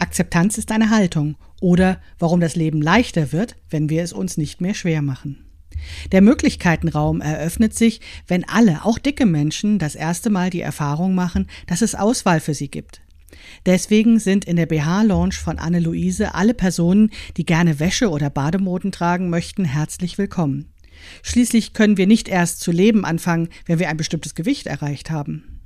Akzeptanz ist eine Haltung oder warum das Leben leichter wird, wenn wir es uns nicht mehr schwer machen. Der Möglichkeitenraum eröffnet sich, wenn alle, auch dicke Menschen, das erste Mal die Erfahrung machen, dass es Auswahl für sie gibt. Deswegen sind in der BH-Lounge von Anne-Luise alle Personen, die gerne Wäsche oder Bademoden tragen möchten, herzlich willkommen. Schließlich können wir nicht erst zu leben anfangen, wenn wir ein bestimmtes Gewicht erreicht haben.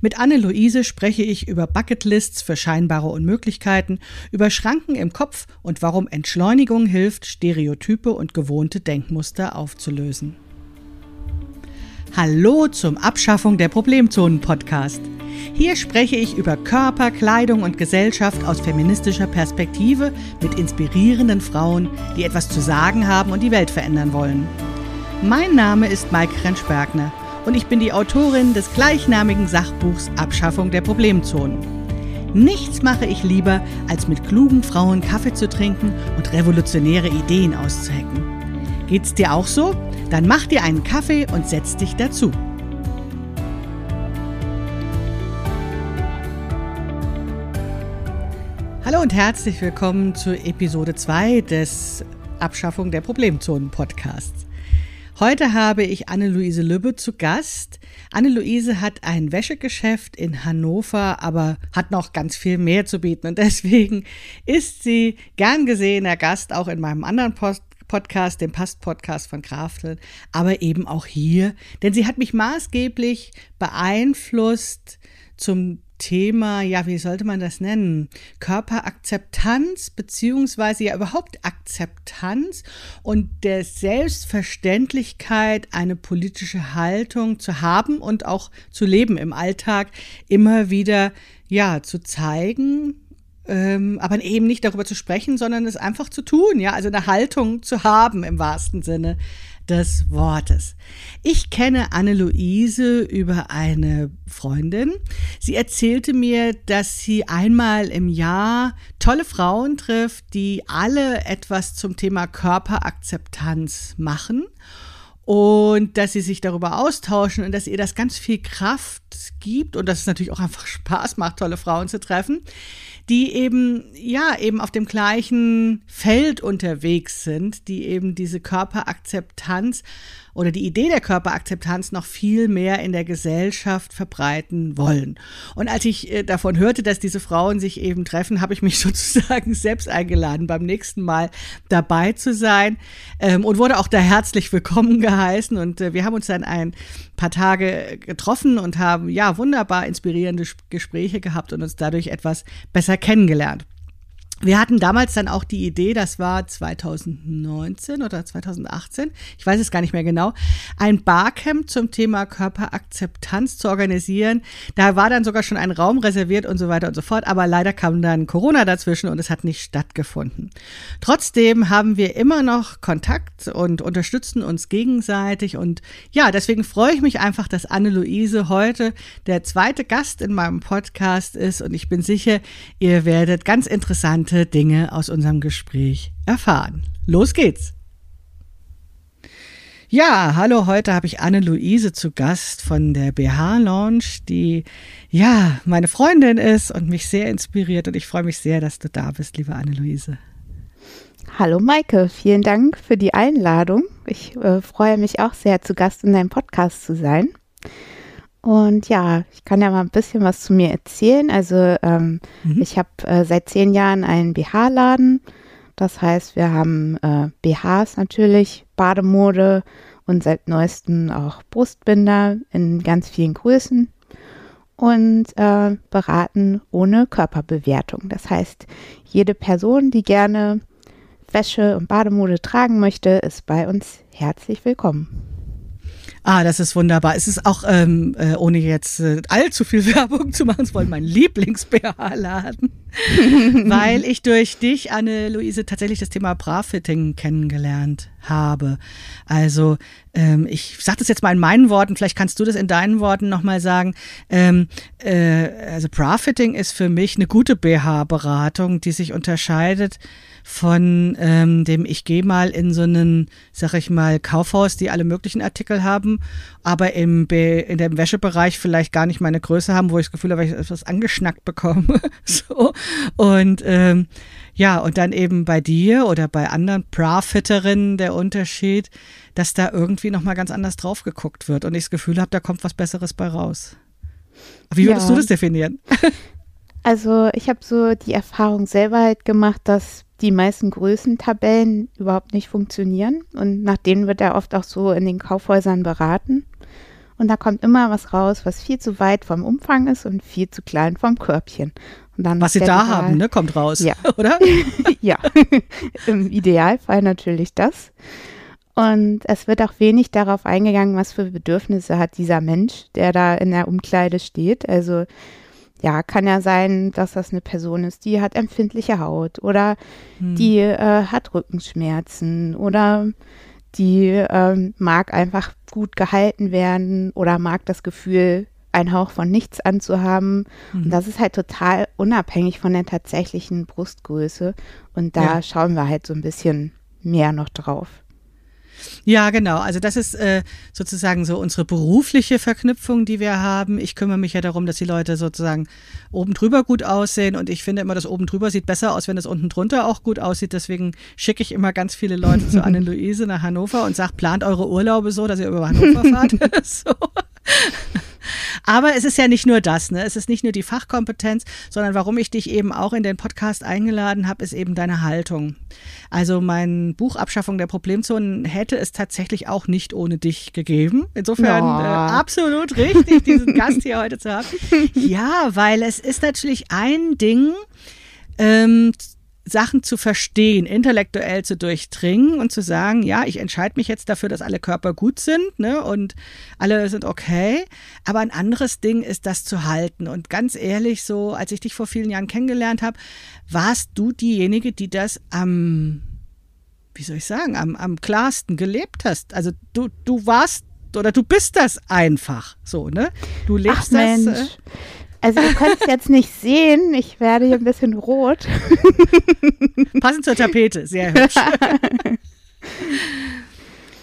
Mit Anne-Luise spreche ich über Bucketlists für scheinbare Unmöglichkeiten, über Schranken im Kopf und warum Entschleunigung hilft, Stereotype und gewohnte Denkmuster aufzulösen. Hallo zum Abschaffung der Problemzonen Podcast. Hier spreche ich über Körper, Kleidung und Gesellschaft aus feministischer Perspektive mit inspirierenden Frauen, die etwas zu sagen haben und die Welt verändern wollen. Mein Name ist Maike Rentsch-Bergner und ich bin die Autorin des gleichnamigen Sachbuchs Abschaffung der Problemzonen. Nichts mache ich lieber, als mit klugen Frauen Kaffee zu trinken und revolutionäre Ideen auszuhacken. Geht's dir auch so? Dann mach dir einen Kaffee und setz dich dazu. Hallo und herzlich willkommen zu Episode 2 des Abschaffung der Problemzonen Podcasts. Heute habe ich Anne-Luise Lübbe zu Gast. Anne-Luise hat ein Wäschegeschäft in Hannover, aber hat noch ganz viel mehr zu bieten und deswegen ist sie gern gesehener Gast auch in meinem anderen Post Podcast, dem Past-Podcast von Krafteln, aber eben auch hier, denn sie hat mich maßgeblich beeinflusst zum Thema, ja, wie sollte man das nennen? Körperakzeptanz, beziehungsweise ja überhaupt Akzeptanz und der Selbstverständlichkeit, eine politische Haltung zu haben und auch zu leben im Alltag, immer wieder, ja, zu zeigen, ähm, aber eben nicht darüber zu sprechen, sondern es einfach zu tun, ja, also eine Haltung zu haben im wahrsten Sinne des Wortes. Ich kenne Anne-Luise über eine Freundin. Sie erzählte mir, dass sie einmal im Jahr tolle Frauen trifft, die alle etwas zum Thema Körperakzeptanz machen und dass sie sich darüber austauschen und dass ihr das ganz viel Kraft gibt und dass es natürlich auch einfach Spaß macht, tolle Frauen zu treffen die eben, ja, eben auf dem gleichen Feld unterwegs sind, die eben diese Körperakzeptanz oder die Idee der Körperakzeptanz noch viel mehr in der Gesellschaft verbreiten wollen. Und als ich äh, davon hörte, dass diese Frauen sich eben treffen, habe ich mich sozusagen selbst eingeladen, beim nächsten Mal dabei zu sein ähm, und wurde auch da herzlich willkommen geheißen. Und äh, wir haben uns dann ein paar Tage getroffen und haben ja wunderbar inspirierende Gespräche gehabt und uns dadurch etwas besser kennengelernt. Wir hatten damals dann auch die Idee, das war 2019 oder 2018, ich weiß es gar nicht mehr genau, ein Barcamp zum Thema Körperakzeptanz zu organisieren. Da war dann sogar schon ein Raum reserviert und so weiter und so fort, aber leider kam dann Corona dazwischen und es hat nicht stattgefunden. Trotzdem haben wir immer noch Kontakt und unterstützen uns gegenseitig und ja, deswegen freue ich mich einfach, dass Anne-Luise heute der zweite Gast in meinem Podcast ist und ich bin sicher, ihr werdet ganz interessant interessante Dinge aus unserem Gespräch erfahren. Los geht's! Ja, hallo, heute habe ich Anne-Luise zu Gast von der BH Lounge, die ja meine Freundin ist und mich sehr inspiriert und ich freue mich sehr, dass du da bist, liebe Anne-Luise. Hallo Maike, vielen Dank für die Einladung. Ich äh, freue mich auch sehr, zu Gast in deinem Podcast zu sein. Und ja, ich kann ja mal ein bisschen was zu mir erzählen. Also ähm, mhm. ich habe äh, seit zehn Jahren einen BH-Laden. Das heißt, wir haben äh, BHs natürlich, Bademode und seit neuestem auch Brustbinder in ganz vielen Größen und äh, beraten ohne Körperbewertung. Das heißt, jede Person, die gerne Wäsche und Bademode tragen möchte, ist bei uns herzlich willkommen. Ah, das ist wunderbar. Es ist auch, ähm, äh, ohne jetzt äh, allzu viel Werbung zu machen, es wollen mein Lieblings-BH-Laden, weil ich durch dich, Anne-Luise, tatsächlich das Thema Bra-Fitting kennengelernt habe. Also ähm, ich sage das jetzt mal in meinen Worten, vielleicht kannst du das in deinen Worten nochmal sagen. Ähm, äh, also Profiting ist für mich eine gute BH-Beratung, die sich unterscheidet von ähm, dem, ich gehe mal in so einen, sag ich mal, Kaufhaus, die alle möglichen Artikel haben, aber im Be in dem Wäschebereich vielleicht gar nicht meine Größe haben, wo ich das Gefühl habe, ich etwas angeschnackt bekomme. so. Und ähm, ja, und dann eben bei dir oder bei anderen Profiterinnen der Unterschied, dass da irgendwie nochmal ganz anders drauf geguckt wird und ich das Gefühl habe, da kommt was Besseres bei raus. Wie würdest ja. du das definieren? Also ich habe so die Erfahrung selber halt gemacht, dass die meisten Größentabellen überhaupt nicht funktionieren. Und nach denen wird er oft auch so in den Kaufhäusern beraten. Und da kommt immer was raus, was viel zu weit vom Umfang ist und viel zu klein vom Körbchen. was sie da haben, ne, kommt raus, ja. oder? ja, im Idealfall natürlich das. Und es wird auch wenig darauf eingegangen, was für Bedürfnisse hat dieser Mensch, der da in der Umkleide steht. Also ja, kann ja sein, dass das eine Person ist, die hat empfindliche Haut oder hm. die äh, hat Rückenschmerzen oder die ähm, mag einfach gut gehalten werden oder mag das Gefühl, ein Hauch von nichts anzuhaben. Mhm. Und das ist halt total unabhängig von der tatsächlichen Brustgröße. Und da ja. schauen wir halt so ein bisschen mehr noch drauf. Ja, genau. Also das ist äh, sozusagen so unsere berufliche Verknüpfung, die wir haben. Ich kümmere mich ja darum, dass die Leute sozusagen oben drüber gut aussehen und ich finde immer, das oben drüber sieht besser aus, wenn das unten drunter auch gut aussieht. Deswegen schicke ich immer ganz viele Leute zu Anne-Luise nach Hannover und sage, plant eure Urlaube so, dass ihr über Hannover fahrt. so. Aber es ist ja nicht nur das, ne? Es ist nicht nur die Fachkompetenz, sondern warum ich dich eben auch in den Podcast eingeladen habe, ist eben deine Haltung. Also mein Buch Abschaffung der Problemzonen hätte es tatsächlich auch nicht ohne dich gegeben. Insofern oh. äh, absolut richtig, diesen Gast hier heute zu haben. Ja, weil es ist natürlich ein Ding, ähm, Sachen zu verstehen, intellektuell zu durchdringen und zu sagen, ja, ich entscheide mich jetzt dafür, dass alle Körper gut sind ne, und alle sind okay. Aber ein anderes Ding ist, das zu halten. Und ganz ehrlich, so als ich dich vor vielen Jahren kennengelernt habe, warst du diejenige, die das am, wie soll ich sagen, am, am klarsten gelebt hast. Also du, du warst oder du bist das einfach so, ne? Du lebst Ach, das. Äh, also ihr könnt es jetzt nicht sehen, ich werde hier ein bisschen rot. Passend zur Tapete, sehr hübsch.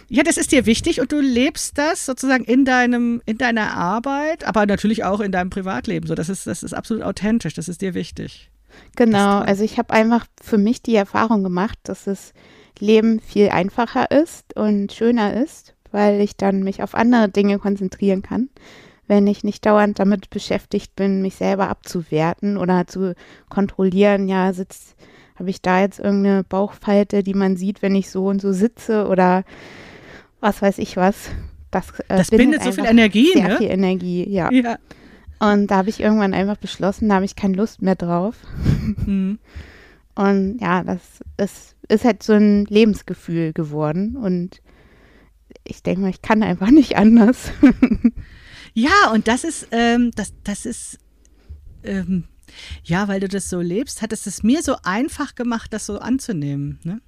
Ja, das ist dir wichtig und du lebst das sozusagen in deinem, in deiner Arbeit, aber natürlich auch in deinem Privatleben. So, das ist, das ist absolut authentisch, das ist dir wichtig. Genau, also ich habe einfach für mich die Erfahrung gemacht, dass das Leben viel einfacher ist und schöner ist, weil ich dann mich auf andere Dinge konzentrieren kann wenn ich nicht dauernd damit beschäftigt bin, mich selber abzuwerten oder zu kontrollieren, ja, sitzt, habe ich da jetzt irgendeine Bauchfalte, die man sieht, wenn ich so und so sitze oder was weiß ich was. Das, äh, das bindet so viel Energie, sehr ne? viel Energie, ja. ja. Und da habe ich irgendwann einfach beschlossen, da habe ich keine Lust mehr drauf. Mhm. Und ja, das ist, ist halt so ein Lebensgefühl geworden. Und ich denke mal, ich kann einfach nicht anders. Ja, und das ist, ähm, das, das ist, ähm, ja, weil du das so lebst, hat es es mir so einfach gemacht, das so anzunehmen. Ne?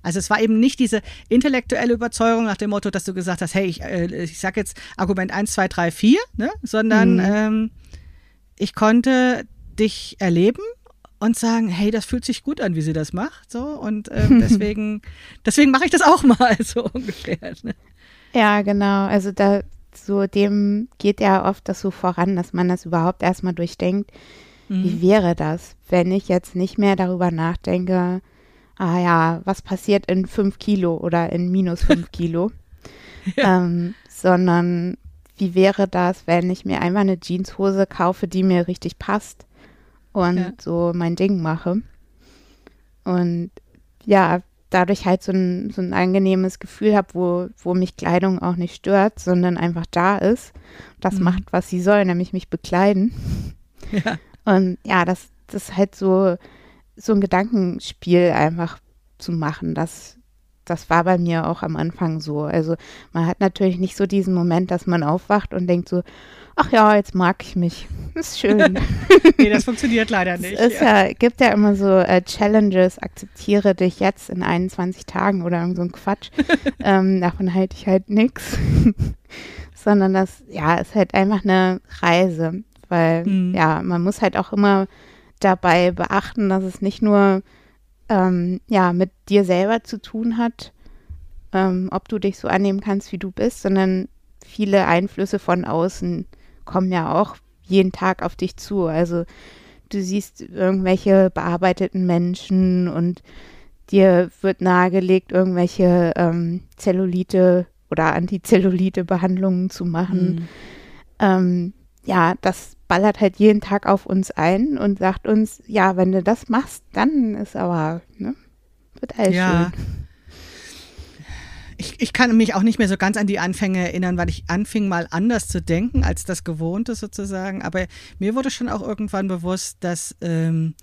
Also es war eben nicht diese intellektuelle Überzeugung nach dem Motto, dass du gesagt hast, hey, ich, äh, ich sag jetzt Argument 1, 2, 3, 4, ne? sondern mhm. ähm, ich konnte dich erleben und sagen, hey, das fühlt sich gut an, wie sie das macht, so und ähm, deswegen, deswegen mache ich das auch mal so ungefähr. Ne? Ja, genau. Also da so dem geht ja oft das so voran, dass man das überhaupt erstmal durchdenkt. Mhm. Wie wäre das, wenn ich jetzt nicht mehr darüber nachdenke, ah ja, was passiert in fünf Kilo oder in minus fünf Kilo, ja. ähm, sondern wie wäre das, wenn ich mir einfach eine Jeanshose kaufe, die mir richtig passt und ja. so mein Ding mache. Und ja, dadurch halt so ein, so ein angenehmes Gefühl habe, wo, wo mich Kleidung auch nicht stört, sondern einfach da ist. Das mhm. macht, was sie soll, nämlich mich bekleiden. Ja. Und ja, das, das ist halt so, so ein Gedankenspiel einfach zu machen. Das, das war bei mir auch am Anfang so. Also man hat natürlich nicht so diesen Moment, dass man aufwacht und denkt so, ach ja, jetzt mag ich mich. Ist schön. nee, das funktioniert leider nicht. Es ja. gibt ja immer so äh, Challenges, akzeptiere dich jetzt in 21 Tagen oder so ein Quatsch. ähm, davon halte ich halt nichts. Sondern das, ja, ist halt einfach eine Reise. Weil, mhm. ja, man muss halt auch immer dabei beachten, dass es nicht nur ähm, ja, mit dir selber zu tun hat, ähm, ob du dich so annehmen kannst, wie du bist, sondern viele Einflüsse von außen kommen ja auch jeden Tag auf dich zu. Also du siehst irgendwelche bearbeiteten Menschen und dir wird nahegelegt, irgendwelche ähm, Zellulite oder Antizellulite-Behandlungen zu machen. Mhm. Ähm, ja, das ballert halt jeden Tag auf uns ein und sagt uns, ja, wenn du das machst, dann ist aber, ne, wird alles ja. schön ich, ich kann mich auch nicht mehr so ganz an die Anfänge erinnern, weil ich anfing mal anders zu denken als das Gewohnte sozusagen. Aber mir wurde schon auch irgendwann bewusst, dass ähm,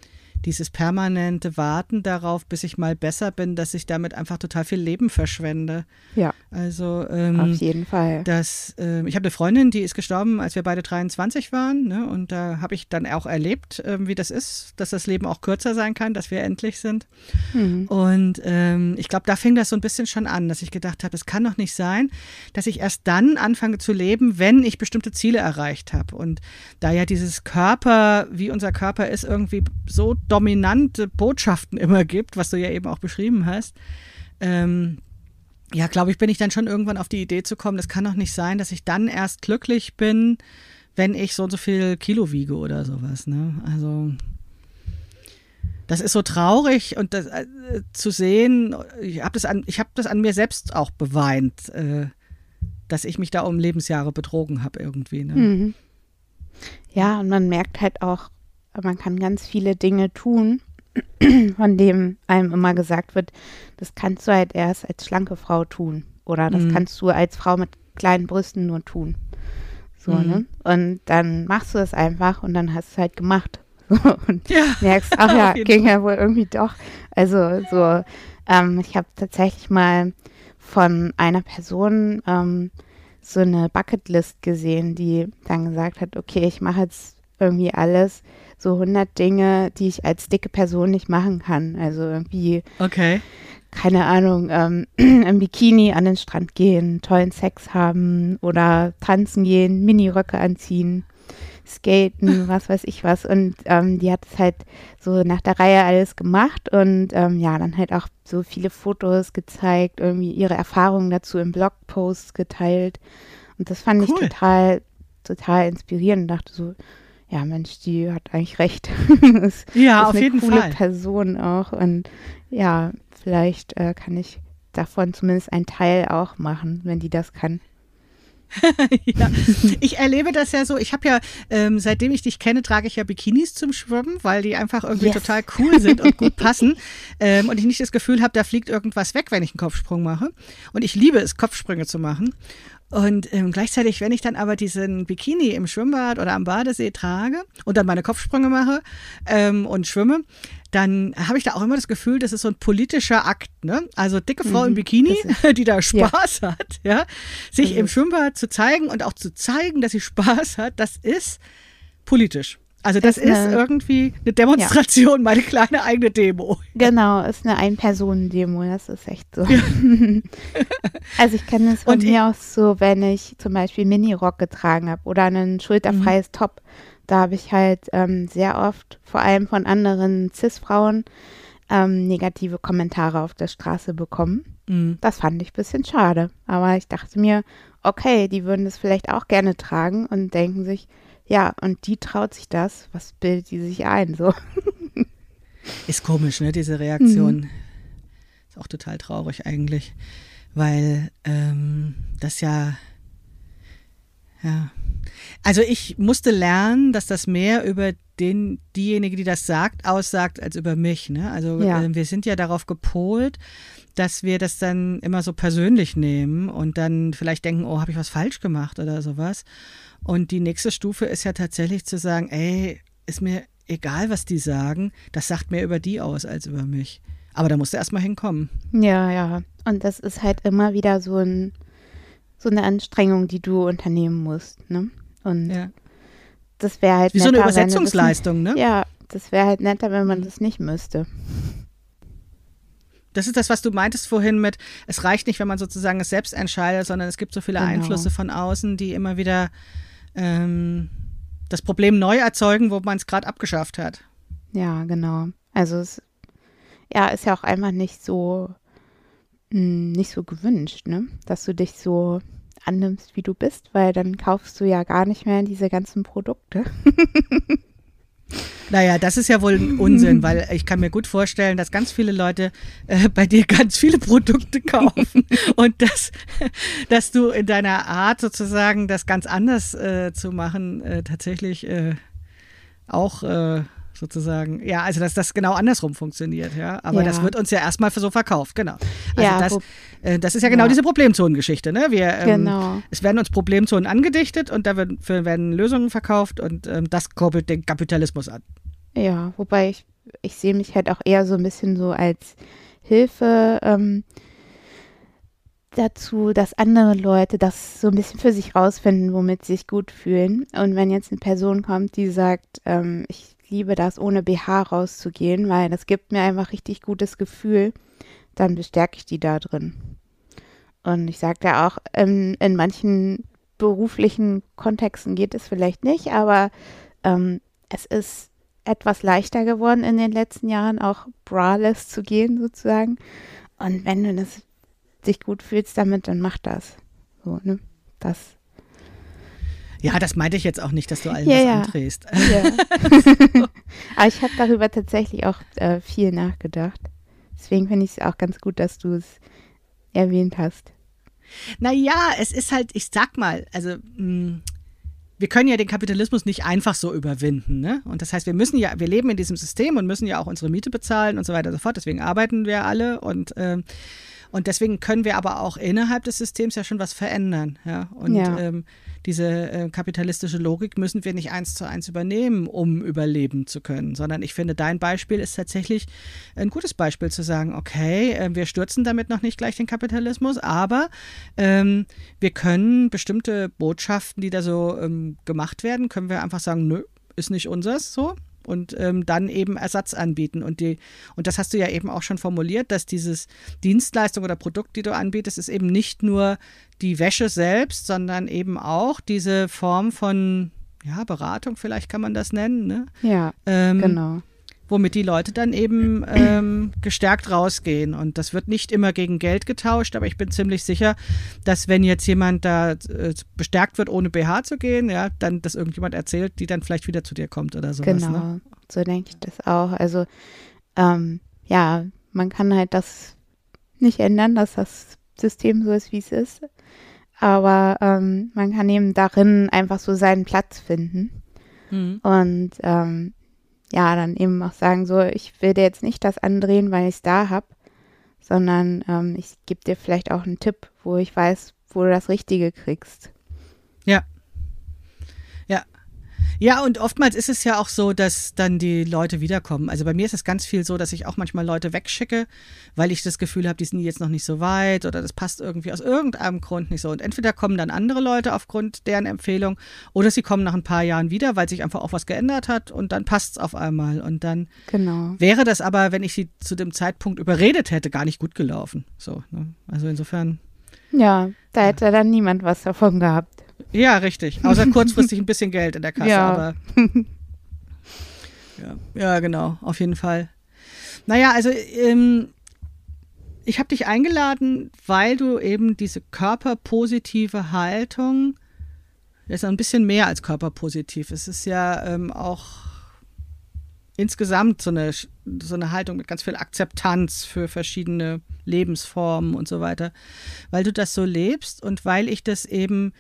dieses permanente Warten darauf, bis ich mal besser bin, dass ich damit einfach total viel Leben verschwende. Ja. Also ähm, auf jeden Fall. Das, äh, ich habe eine Freundin, die ist gestorben, als wir beide 23 waren, ne? und da habe ich dann auch erlebt, äh, wie das ist, dass das Leben auch kürzer sein kann, dass wir endlich sind. Mhm. Und ähm, ich glaube, da fing das so ein bisschen schon an, dass ich gedacht habe, es kann doch nicht sein, dass ich erst dann anfange zu leben, wenn ich bestimmte Ziele erreicht habe. Und da ja dieses Körper, wie unser Körper ist, irgendwie so dominante Botschaften immer gibt, was du ja eben auch beschrieben hast, ähm, ja, glaube ich, bin ich dann schon irgendwann auf die Idee zu kommen, das kann doch nicht sein, dass ich dann erst glücklich bin, wenn ich so und so viel Kilo wiege oder sowas. Ne? Also das ist so traurig und das, äh, zu sehen, ich habe das, an, hab das an mir selbst auch beweint, äh, dass ich mich da um Lebensjahre betrogen habe irgendwie. Ne? Mhm. Ja, und man merkt halt auch, man kann ganz viele Dinge tun, von dem einem immer gesagt wird, das kannst du halt erst als schlanke Frau tun. Oder das mhm. kannst du als Frau mit kleinen Brüsten nur tun. So, mhm. ne? Und dann machst du es einfach und dann hast du es halt gemacht. und ja, merkst, ach ja, ging ja wohl irgendwie doch. Also so, ähm, ich habe tatsächlich mal von einer Person ähm, so eine Bucketlist gesehen, die dann gesagt hat, okay, ich mache jetzt irgendwie alles, so 100 Dinge, die ich als dicke Person nicht machen kann. Also irgendwie, okay. keine Ahnung, ähm, im Bikini an den Strand gehen, tollen Sex haben oder tanzen gehen, Miniröcke anziehen, skaten, was weiß ich was. Und ähm, die hat es halt so nach der Reihe alles gemacht und ähm, ja, dann halt auch so viele Fotos gezeigt, irgendwie ihre Erfahrungen dazu im Blogpost geteilt. Und das fand cool. ich total, total inspirierend dachte so, ja, Mensch, die hat eigentlich recht. ist, ja, ist auf jeden Fall. Eine Person auch. Und ja, vielleicht äh, kann ich davon zumindest einen Teil auch machen, wenn die das kann. ja. Ich erlebe das ja so. Ich habe ja, ähm, seitdem ich dich kenne, trage ich ja Bikinis zum Schwimmen, weil die einfach irgendwie yes. total cool sind und gut passen. Ähm, und ich nicht das Gefühl habe, da fliegt irgendwas weg, wenn ich einen Kopfsprung mache. Und ich liebe es, Kopfsprünge zu machen. Und ähm, gleichzeitig, wenn ich dann aber diesen Bikini im Schwimmbad oder am Badesee trage und dann meine Kopfsprünge mache ähm, und schwimme, dann habe ich da auch immer das Gefühl, das ist so ein politischer Akt. Ne? Also dicke Frau mhm, im Bikini, die da Spaß ja. hat, ja, sich mhm. im Schwimmbad zu zeigen und auch zu zeigen, dass sie Spaß hat, das ist politisch. Also das, das ist, eine, irgendwie eine Demonstration, ja. meine kleine eigene Demo. Genau, ist eine Ein-Personen-Demo, das ist echt so. Ja. also ich kenne es von Und mir aus so, wenn ich zum Beispiel Mini-Rock getragen habe oder ein schulterfreies mhm. Top, da habe ich halt ähm, sehr oft, vor allem von anderen Cis-Frauen, ähm, negative Kommentare auf der Straße bekommen. Mhm. Das fand ich ein bisschen schade. Aber ich dachte mir, okay, die würden das vielleicht auch gerne tragen und denken sich, ja, und die traut sich das. Was bildet die sich ein? So. Ist komisch, ne, diese Reaktion. Mhm. Ist auch total traurig eigentlich, weil ähm, das ja, ja. Also ich musste lernen, dass das mehr über den, diejenige, die das sagt, aussagt, als über mich. Ne? Also ja. äh, wir sind ja darauf gepolt, dass wir das dann immer so persönlich nehmen und dann vielleicht denken, oh, habe ich was falsch gemacht oder sowas. Und die nächste Stufe ist ja tatsächlich zu sagen, ey, ist mir egal, was die sagen, das sagt mehr über die aus als über mich. Aber da musst du erstmal hinkommen. Ja, ja. Und das ist halt immer wieder so, ein, so eine Anstrengung, die du unternehmen musst. Ne? Und ja. das wäre halt Wie so eine Übersetzungsleistung, ne? Ja, das wäre halt netter, wenn man das nicht müsste. Das ist das, was du meintest vorhin mit, es reicht nicht, wenn man sozusagen es selbst entscheidet, sondern es gibt so viele genau. Einflüsse von außen, die immer wieder ähm, das Problem neu erzeugen, wo man es gerade abgeschafft hat. Ja, genau. Also es ja, ist ja auch einfach nicht so mh, hm, nicht so gewünscht, ne? Dass du dich so annimmst, wie du bist, weil dann kaufst du ja gar nicht mehr diese ganzen Produkte. Naja, das ist ja wohl ein Unsinn, weil ich kann mir gut vorstellen, dass ganz viele Leute äh, bei dir ganz viele Produkte kaufen und dass, dass du in deiner Art sozusagen das ganz anders äh, zu machen äh, tatsächlich äh, auch äh, sozusagen. Ja, also dass das genau andersrum funktioniert, ja. Aber ja. das wird uns ja erstmal so verkauft, genau. Also ja, das, äh, das ist ja genau ja. diese Problemzonengeschichte, ne? Wir, ähm, genau. Es werden uns Problemzonen angedichtet und da werden, werden Lösungen verkauft und ähm, das koppelt den Kapitalismus an. Ja, wobei ich, ich sehe mich halt auch eher so ein bisschen so als Hilfe. Ähm, dazu, dass andere Leute das so ein bisschen für sich rausfinden, womit sie sich gut fühlen. Und wenn jetzt eine Person kommt, die sagt, ähm, ich liebe das, ohne BH rauszugehen, weil das gibt mir einfach richtig gutes Gefühl. Dann bestärke ich die da drin. Und ich sagte auch, in, in, manchen beruflichen Kontexten geht es vielleicht nicht, aber ähm, es ist etwas leichter geworden in den letzten Jahren, auch braless zu gehen sozusagen. Und wenn du das, dich gut fühlst damit, dann mach das. So, ne? Das ja, das meinte ich jetzt auch nicht, dass du allen ja, das ja. andrehst. Ja. Aber ich habe darüber tatsächlich auch äh, viel nachgedacht. Deswegen finde ich es auch ganz gut, dass du es erwähnt hast. Naja, es ist halt, ich sag mal, also mh, hm, wir können ja den Kapitalismus nicht einfach so überwinden. Ne? Und das heißt, wir müssen ja, wir leben in diesem System und müssen ja auch unsere Miete bezahlen und so weiter und so fort. Deswegen arbeiten wir alle und ähm, und deswegen können wir aber auch innerhalb des Systems ja schon was verändern. Ja? Und ja. Ähm, diese äh, kapitalistische Logik müssen wir nicht eins zu eins übernehmen, um überleben zu können, sondern ich finde, dein Beispiel ist tatsächlich ein gutes Beispiel zu sagen, okay, äh, wir stürzen damit noch nicht gleich den Kapitalismus, aber ähm, wir können bestimmte Botschaften, die da so ähm, gemacht werden, können wir einfach sagen, nö, ist nicht unseres so und ähm, dann eben Ersatz anbieten. Und, die, und das hast du ja eben auch schon formuliert, dass dieses Dienstleistung oder Produkt, die du anbietest, ist eben nicht nur die Wäsche selbst, sondern eben auch diese Form von ja, Beratung, vielleicht kann man das nennen. Ne? Ja, ähm, genau womit die Leute dann eben ähm, gestärkt rausgehen. Und das wird nicht immer gegen Geld getauscht, aber ich bin ziemlich sicher, dass wenn jetzt jemand da äh, bestärkt wird, ohne BH zu gehen, ja, dann das irgendjemand erzählt, die dann vielleicht wieder zu dir kommt oder sowas. Genau, ne? so denke ich das auch. Also ähm, ja, man kann halt das nicht ändern, dass das System so ist, wie es ist. Aber ähm, man kann eben darin einfach so seinen Platz finden. Mhm. Und ähm, ja, dann eben auch sagen, so, ich will dir jetzt nicht das andrehen, weil ich es da habe, sondern ähm, ich gebe dir vielleicht auch einen Tipp, wo ich weiß, wo du das Richtige kriegst. Ja. Ja. Ja, und oftmals ist es ja auch so, dass dann die Leute wiederkommen. Also bei mir ist es ganz viel so, dass ich auch manchmal Leute wegschicke, weil ich das Gefühl habe, die sind jetzt noch nicht so weit oder das passt irgendwie aus irgendeinem Grund nicht so. Und entweder kommen dann andere Leute aufgrund deren Empfehlung oder sie kommen nach ein paar Jahren wieder, weil sich einfach auch was geändert hat und dann passt es auf einmal. Und dann genau. wäre das aber, wenn ich sie zu dem Zeitpunkt überredet hätte, gar nicht gut gelaufen. So, ne? Also insofern. Ja, da hätte ja. dann niemand was davon gehabt. Ja, richtig. Außer kurzfristig ein bisschen Geld in der Kasse, ja. aber. ja. ja, genau, auf jeden Fall. Naja, also ähm, ich habe dich eingeladen, weil du eben diese körperpositive Haltung, das ist ein bisschen mehr als körperpositiv. Es ist ja ähm, auch insgesamt so eine, so eine Haltung mit ganz viel Akzeptanz für verschiedene Lebensformen und so weiter, weil du das so lebst und weil ich das eben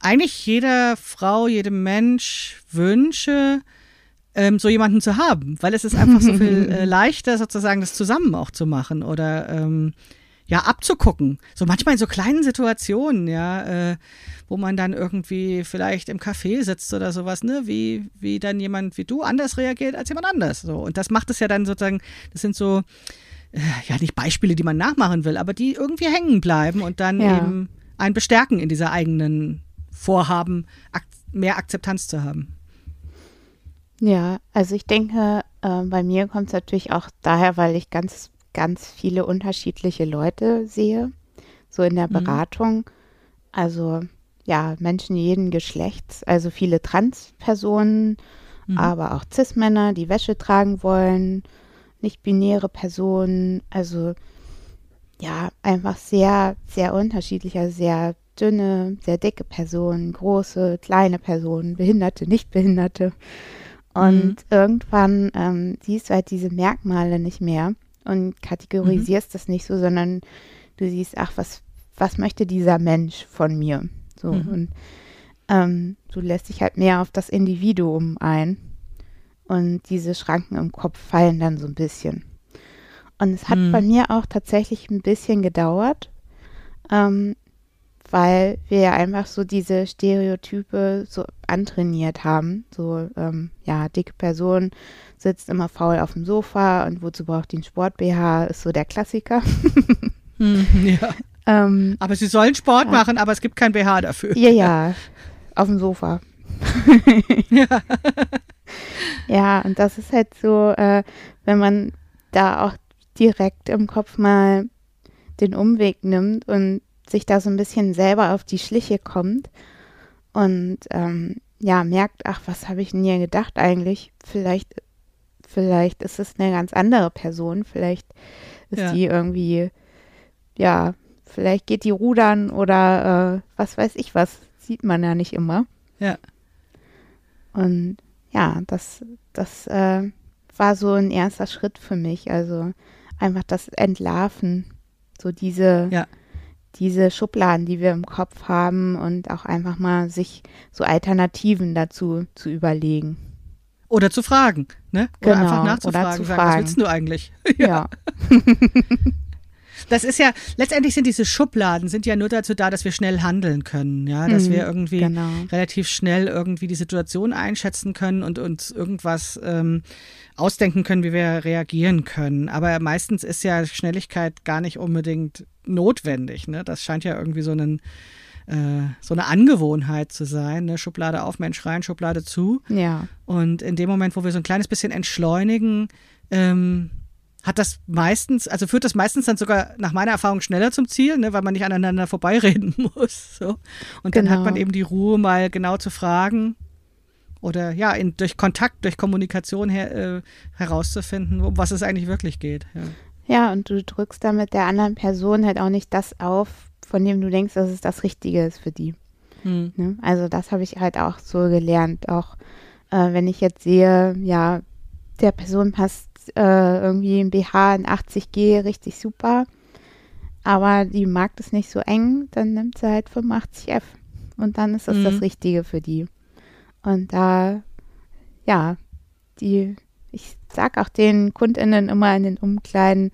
eigentlich jeder Frau, jedem Mensch wünsche, ähm, so jemanden zu haben, weil es ist einfach so viel äh, leichter, sozusagen das zusammen auch zu machen oder ähm, ja, abzugucken. So manchmal in so kleinen Situationen, ja, äh, wo man dann irgendwie vielleicht im Café sitzt oder sowas, ne, wie, wie dann jemand wie du anders reagiert als jemand anders. So. Und das macht es ja dann sozusagen, das sind so, äh, ja, nicht Beispiele, die man nachmachen will, aber die irgendwie hängen bleiben und dann ja. eben einen bestärken in dieser eigenen Vorhaben, mehr Akzeptanz zu haben. Ja, also ich denke, äh, bei mir kommt es natürlich auch daher, weil ich ganz, ganz viele unterschiedliche Leute sehe, so in der Mhm. Beratung. Also ja, Menschen jeden Geschlechts, also viele Transpersonen, Mhm. aber auch Cis-Männer, die Wäsche tragen wollen, nicht-binäre Personen, also ja, einfach sehr, sehr unterschiedlicher, sehr dünne, sehr dicke Personen, große, kleine Personen, Behinderte, Nichtbehinderte. Und Mhm. irgendwann ähm, siehst du halt diese Merkmale nicht mehr und kategorisierst das nicht so, sondern du siehst, ach, was, was möchte dieser Mensch von mir? So, Mhm. und ähm, du lässt dich halt mehr auf das Individuum ein. Und diese Schranken im Kopf fallen dann so ein bisschen. Und es hat Mhm. bei mir auch tatsächlich ein bisschen gedauert, ähm, weil wir ja einfach so diese Stereotype so antrainiert haben. So, ähm, ja, dicke Person sitzt immer faul auf dem Sofa und wozu braucht die einen Sport-BH, ist so der Klassiker. Mhm, ja. ähm, Aber sie sollen Sport Ja. machen, aber es gibt kein BH dafür. ja, ja, auf dem Sofa. Ja. Ja, und das ist halt so, äh, wenn man da auch direkt im Kopf mal den Umweg nimmt und sich da so ein bisschen selber auf die Schliche kommt und ähm, ja, merkt, ach, was habe ich denn hier gedacht eigentlich? Vielleicht, vielleicht ist es eine ganz andere Person, vielleicht ist Ja. die irgendwie, ja, vielleicht geht die rudern oder äh, was weiß ich was, sieht man ja nicht immer. Ja. Und ja, das, das äh, war so ein erster Schritt für mich. Also einfach das Entlarven, so diese, Ja. Diese Schubladen, die wir im Kopf haben und auch einfach mal sich so Alternativen dazu zu überlegen. Oder zu fragen, ne? Oder Genau, einfach oder nachzufragen, zu sagen, was fragen. willst du eigentlich? Ja, Das ist ja, letztendlich sind diese Schubladen sind ja nur dazu da, dass wir schnell handeln können, ja, dass Mhm, wir irgendwie genau. relativ schnell irgendwie die Situation einschätzen können und uns irgendwas ähm, ausdenken können, wie wir reagieren können. Aber meistens ist ja Schnelligkeit gar nicht unbedingt notwendig. Ne? Das scheint ja irgendwie so, einen, äh, so eine Angewohnheit zu sein. Ne? Schublade auf, Mensch rein, Schublade zu. ja, Und in dem Moment, wo wir so ein kleines bisschen entschleunigen, ähm, hat das meistens, also führt das meistens dann sogar nach meiner Erfahrung schneller zum Ziel, ne, weil man nicht aneinander vorbeireden muss. So. Und dann hat Genau. man eben die Ruhe, mal genau zu fragen oder ja, in, durch Kontakt, durch Kommunikation her, äh, herauszufinden, um was es eigentlich wirklich geht. Ja. ja, und du drückst damit der anderen Person halt auch nicht das auf, von dem du denkst, dass es das Richtige ist für die. Hm. Ne? Also das habe ich halt auch so gelernt. Auch äh, wenn ich jetzt sehe, ja, der Person passt äh, irgendwie ein BH in 80G richtig super, aber die mag das nicht so eng, dann nimmt sie halt 85F und dann ist das Mhm. das Richtige für die. Und da, ja, die, ich sag auch den KundInnen immer in den Umkleiden,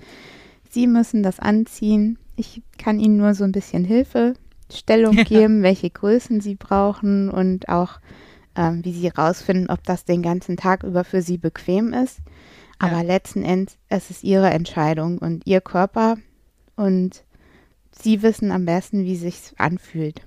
sie müssen das anziehen. Ich kann ihnen nur so ein bisschen Hilfestellung Ja. geben, welche Größen sie brauchen und auch ähm, wie sie rausfinden, ob das den ganzen Tag über für sie bequem ist. Aber Ja. letzten Endes, es ist ihre Entscheidung und ihr Körper und sie wissen am besten, wie sich's anfühlt.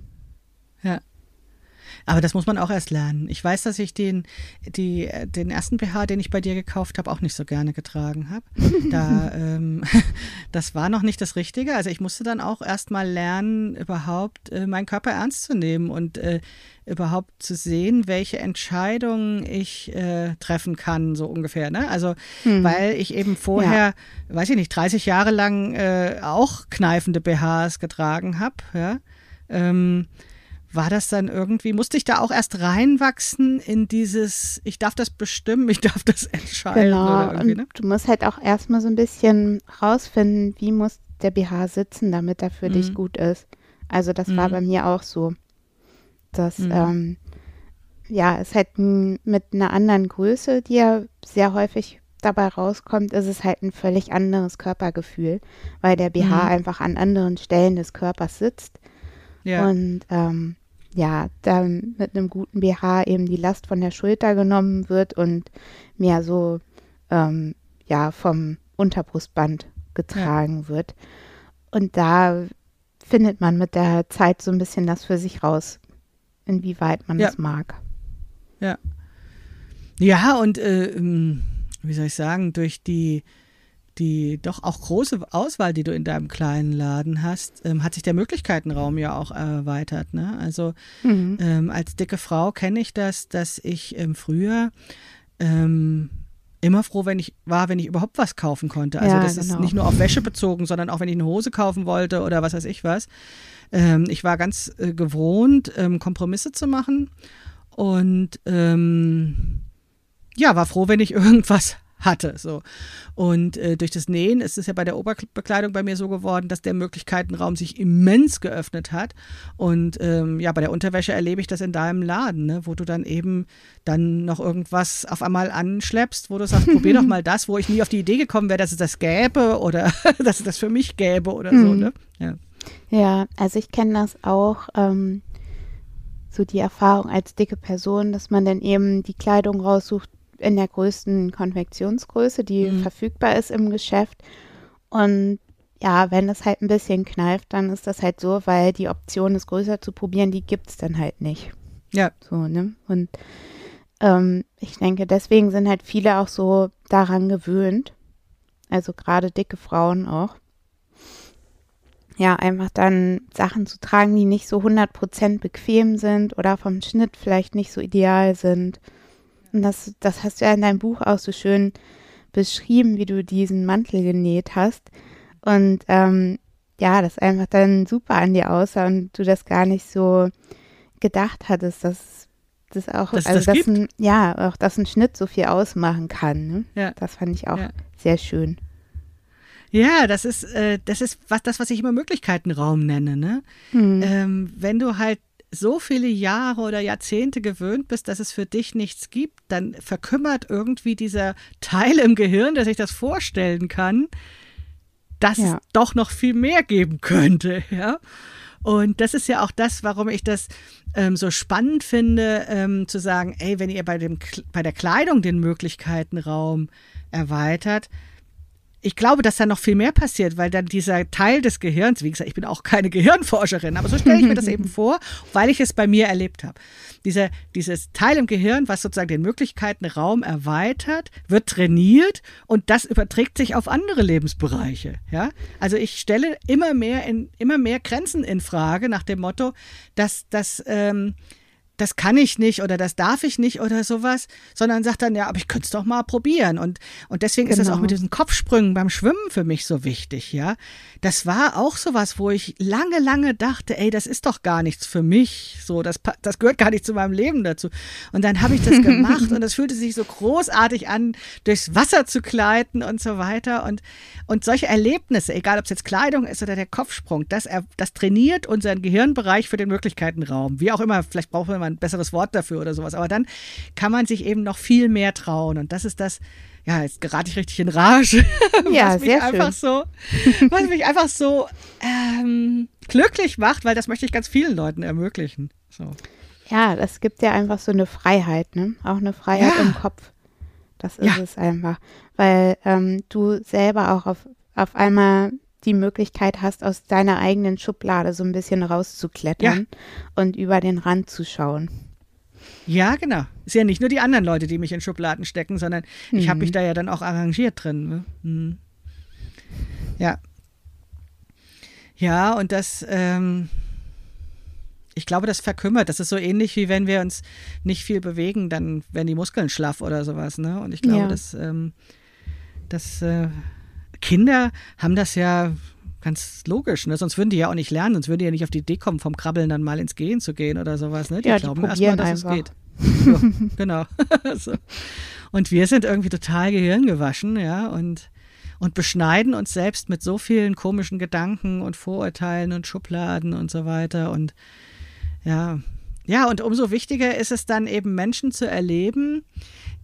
Aber das muss man auch erst lernen. Ich weiß, dass ich den, die, äh, den ersten BH, den ich bei dir gekauft habe, auch nicht so gerne getragen habe. Da, ähm, das war noch nicht das Richtige. Also ich musste dann auch erst mal lernen, überhaupt äh, meinen Körper ernst zu nehmen und äh, überhaupt zu sehen, welche Entscheidungen ich äh, treffen kann, so ungefähr. Ne? Also, Hm. weil ich eben vorher, weiß ich nicht, 30 Jahre lang äh, auch kneifende BHs getragen habe, ja. Ähm, war das dann irgendwie, musste ich da auch erst reinwachsen in dieses, ich darf das bestimmen, ich darf das entscheiden Genau, ne? du musst halt auch erstmal so ein bisschen rausfinden, wie muss der BH sitzen, damit er für dich Mhm. gut ist. Also das war Mhm. bei mir auch so. Das, Mhm. ähm, ja, ist halt mit einer anderen Größe, die ja sehr häufig dabei rauskommt, ist es halt ein völlig anderes Körpergefühl, weil der BH Mhm. einfach an anderen Stellen des Körpers sitzt. Ja, Und ähm, ja, dann mit einem guten BH eben die Last von der Schulter genommen wird und mehr so ähm, ja vom Unterbrustband getragen wird. Und da findet man mit der Zeit so ein bisschen das für sich raus, inwieweit man Ja. das mag. Ja. Ja, und äh, ähm, wie soll ich sagen, durch die, die doch auch große Auswahl, die du in deinem kleinen Laden hast, ähm, hat sich der Möglichkeitenraum ja auch erweitert. Ne? Also Mhm. ähm, als dicke Frau kenne ich das, dass ich ähm, früher ähm, immer froh wenn ich war, wenn ich überhaupt was kaufen konnte. Also Ja, das ist genau. nicht nur auf Wäsche bezogen, sondern auch wenn ich eine Hose kaufen wollte oder was weiß ich was. Ähm, ich war ganz äh, gewohnt, ähm, Kompromisse zu machen und ja, war froh, wenn ich irgendwas hatte. So. Und äh, durch das Nähen ist es ja bei der Oberbekleidung bei mir so geworden, dass der Möglichkeitenraum sich immens geöffnet hat. Und ähm, ja, bei der Unterwäsche erlebe ich das in deinem Laden, ne, wo du dann eben dann noch irgendwas auf einmal anschleppst, wo du sagst, probier doch mal das, wo ich nie auf die Idee gekommen wäre, dass es das gäbe oder dass es das für mich gäbe oder so. Mhm. Ne? Ja. Ja, also ich kenne das auch, ähm, so die Erfahrung als dicke Person, dass man dann eben die Kleidung raussucht in der größten Konfektionsgröße, die Mhm. verfügbar ist im Geschäft. Und ja, wenn das halt ein bisschen kneift, dann ist das halt so, weil die Option, es größer zu probieren, die gibt es dann halt nicht. Ja. So, ne? Und ähm, ich denke, deswegen sind halt viele auch so daran gewöhnt. Also gerade dicke Frauen auch. Ja, einfach dann Sachen zu tragen, die nicht so 100% bequem sind oder vom Schnitt vielleicht nicht so ideal sind. Und das, das hast du ja in deinem Buch auch so schön beschrieben, wie du diesen Mantel genäht hast. Und ähm, ja, das einfach dann super an dir aussah und du das gar nicht so gedacht hattest, dass das auch, Dass also das dass ein, ja, auch dass ein Schnitt so viel ausmachen kann. Ne? Ja. Das fand ich auch Ja. sehr schön. Ja, das ist, äh, das ist was, das, was ich immer Möglichkeitenraum nenne. Ne? Hm. Ähm, wenn du halt so viele Jahre oder Jahrzehnte gewöhnt bist, dass es für dich nichts gibt, dann verkümmert irgendwie dieser Teil im Gehirn, der sich das vorstellen kann, dass Ja. es doch noch viel mehr geben könnte. Ja? Und das ist ja auch das, warum ich das ähm, so spannend finde, ähm, zu sagen, ey, wenn ihr bei, dem, bei der Kleidung den Möglichkeitenraum erweitert, ich glaube, dass da noch viel mehr passiert, weil dann dieser Teil des Gehirns, wie gesagt, ich bin auch keine Gehirnforscherin, aber so stelle ich mir das eben vor, weil ich es bei mir erlebt habe. Dieser, dieses Teil im Gehirn, was sozusagen den Möglichkeitenraum erweitert, wird trainiert und das überträgt sich auf andere Lebensbereiche. Ja? Also ich stelle immer mehr, in, immer mehr Grenzen in Frage nach dem Motto, dass, dass ähm, das kann ich nicht oder das darf ich nicht oder sowas, sondern sagt dann, ja, aber ich könnte es doch mal probieren. Und, und deswegen ist es auch Genau. mit diesen Kopfsprüngen beim Schwimmen für mich so wichtig, ja. Das war auch sowas, wo ich lange, lange dachte, ey, das ist doch gar nichts für mich. So, das, das gehört gar nicht zu meinem Leben dazu. Und dann habe ich das gemacht und es fühlte sich so großartig an, durchs Wasser zu gleiten und so weiter. Und, und solche Erlebnisse, egal ob es jetzt Kleidung ist oder der Kopfsprung, das, er- das trainiert unseren Gehirnbereich für den Möglichkeitenraum. Wie auch immer, vielleicht brauchen wir mal ein besseres Wort dafür oder sowas. Aber dann kann man sich eben noch viel mehr trauen. Und das ist das, ja, jetzt gerate ich richtig in Rage. Ja, was mich sehr einfach schön. so, was mich einfach so ähm, glücklich macht, weil das möchte ich ganz vielen Leuten ermöglichen. So. Ja, das gibt ja einfach so eine Freiheit, ne? Auch eine Freiheit Ja. im Kopf. Das ist Ja. es einfach. Weil ähm, du selber auch auf, auf einmal die Möglichkeit hast, aus deiner eigenen Schublade so ein bisschen rauszuklettern und über den Rand zu schauen. Ja, genau. Ist ja nicht nur die anderen Leute, die mich in Schubladen stecken, sondern ich habe Mhm. mich da ja dann auch arrangiert drin. Ne? Mhm. Ja. Ja, und das, ähm, ich glaube, das verkümmert. Das ist so ähnlich wie wenn wir uns nicht viel bewegen, dann werden die Muskeln schlaff oder sowas. Ne? Und ich glaube, Ja. dass, ähm, dass äh, Kinder haben das ja ganz logisch, ne? sonst würden die ja auch nicht lernen, sonst würden die ja nicht auf die Idee kommen, vom Krabbeln dann mal ins Gehen zu gehen oder sowas. Ne? Die Ja, die glauben erst mal, probieren dass einfach. es geht. Ja, genau. so. Und wir sind irgendwie total gehirngewaschen, ja, und, und beschneiden uns selbst mit so vielen komischen Gedanken und Vorurteilen und Schubladen und so weiter. Und ja, ja, und umso wichtiger ist es dann eben Menschen zu erleben,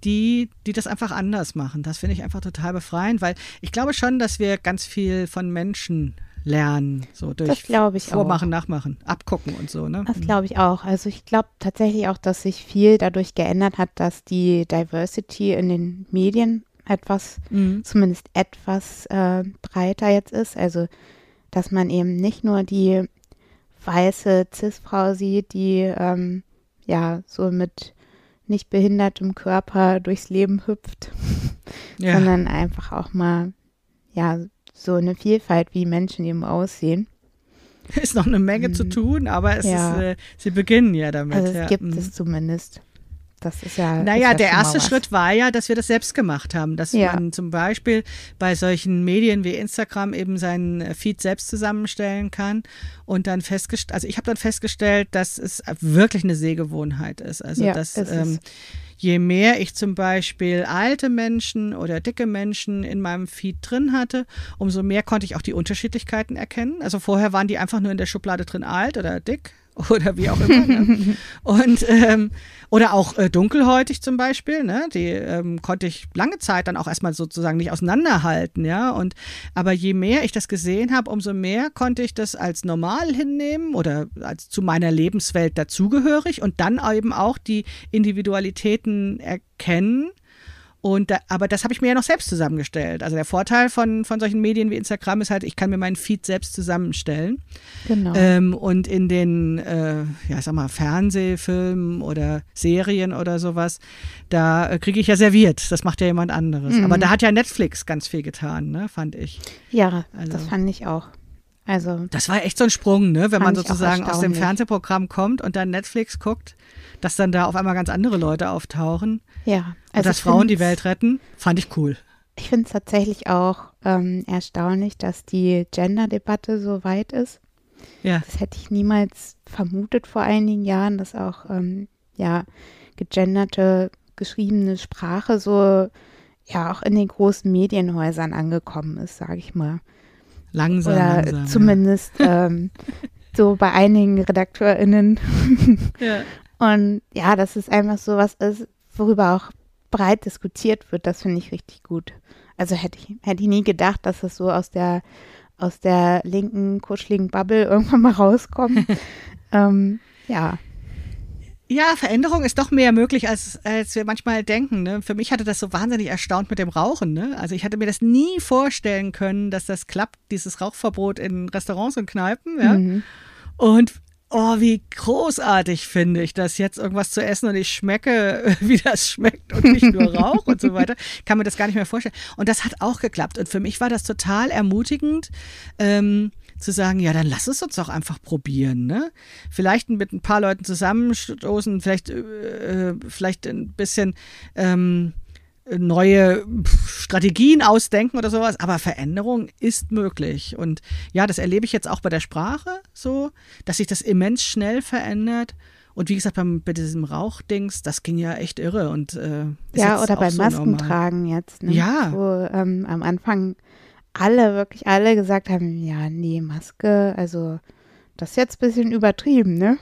die, die das einfach anders machen. Das finde ich einfach total befreiend, weil ich glaube schon, dass wir ganz viel von Menschen lernen, so durch Das glaube ich auch. Vormachen, Nachmachen, abgucken und so, ne? Das glaube ich auch. Also ich glaube tatsächlich auch, dass sich viel dadurch geändert hat, dass die Diversity in den Medien etwas, Mhm. zumindest etwas äh, breiter jetzt ist. Also dass man eben nicht nur die weiße Cis-Frau sieht, die ähm, ja, so mit nicht behindertem Körper durchs Leben hüpft, Ja. sondern einfach auch mal, ja, so eine Vielfalt, wie Menschen eben aussehen. Ist noch eine Menge zu Mhm. tun, aber es Ja. ist, äh, sie beginnen ja damit. Also es ja. gibt Mhm. es zumindest. Das ist ja. ist Naja, ja der erste. Schritt war ja, dass wir das selbst gemacht haben, dass Ja. man zum Beispiel bei solchen Medien wie Instagram eben seinen äh, Feed selbst zusammenstellen kann und dann festgestellt, also ich habe dann festgestellt, dass es wirklich eine Sehgewohnheit ist. Also Ja, dass ist ähm, je mehr ich zum Beispiel alte Menschen oder dicke Menschen in meinem Feed drin hatte, umso mehr konnte ich auch die Unterschiedlichkeiten erkennen. Also vorher waren die einfach nur in der Schublade drin alt oder dick oder wie auch immer. ne? Und ähm, oder auch äh, dunkelhäutig zum Beispiel, ne? Die ähm, konnte ich lange Zeit dann auch erstmal sozusagen nicht auseinanderhalten, ja. Und aber je mehr ich das gesehen habe, umso mehr konnte ich das als normal hinnehmen oder als zu meiner Lebenswelt dazugehörig und dann eben auch die Individualitäten erkennen. Und da, aber das habe ich mir ja noch selbst zusammengestellt. Also der Vorteil von, von solchen Medien wie Instagram ist halt, ich kann mir meinen Feed selbst zusammenstellen. Genau. Ähm, und in den, äh, ja, sag mal, Fernsehfilmen oder Serien oder sowas, da äh, kriege ich ja serviert. Das macht ja jemand anderes. Mhm. Aber da hat ja Netflix ganz viel getan, ne, fand ich. ja, also- das fand ich auch. Also, Das war echt so ein Sprung, ne, wenn man sozusagen aus dem. Fernsehprogramm kommt und dann Netflix guckt, dass dann da auf einmal ganz andere Leute auftauchen ja. und Also dass ich Frauen die Welt retten, fand ich cool. Ich finde es tatsächlich auch ähm, erstaunlich, dass die Gender-Debatte so weit ist. Ja. Das hätte ich niemals vermutet vor einigen Jahren, dass auch ähm, ja gegenderte geschriebene Sprache so ja auch in den großen Medienhäusern angekommen ist, sage ich mal. Langsam, Oder langsam. zumindest ähm, so bei einigen RedakteurInnen. Ja. Und ja, dass es einfach so was ist, worüber auch breit diskutiert wird, das finde ich richtig gut. Also hätte ich, hätte ich nie gedacht, dass es so aus der, aus der linken, kuscheligen Bubble irgendwann mal rauskommt. ähm, ja, Ja, Veränderung ist doch mehr möglich, als, als wir manchmal denken. Ne? Für mich hatte das so wahnsinnig erstaunt mit dem Rauchen. Ne? Also ich hatte mir das nie vorstellen können, dass das klappt, dieses Rauchverbot in Restaurants und Kneipen. Ja? Mhm. Und oh, wie großartig finde ich das jetzt, irgendwas zu essen und ich schmecke, wie das schmeckt und nicht nur Rauch und so weiter. Kann mir das gar nicht mehr vorstellen. Und das hat auch geklappt. Und für mich war das total ermutigend. Ähm, zu sagen, ja, dann lass es uns doch einfach probieren, ne? Vielleicht mit ein paar Leuten zusammenstoßen, vielleicht, äh, vielleicht ein bisschen ähm, neue Strategien ausdenken oder sowas, aber Veränderung ist möglich. Und ja, das erlebe ich jetzt auch bei der Sprache so, dass sich das immens schnell verändert. Und wie gesagt, beim, bei diesem Rauchdings, das ging ja echt irre. Und, äh, ja oder beim so normal. Maskentragen jetzt. Ne? Ja. Wo ähm, am Anfang alle, wirklich alle gesagt haben, ja, nee, Maske, also das ist jetzt ein bisschen übertrieben, ne?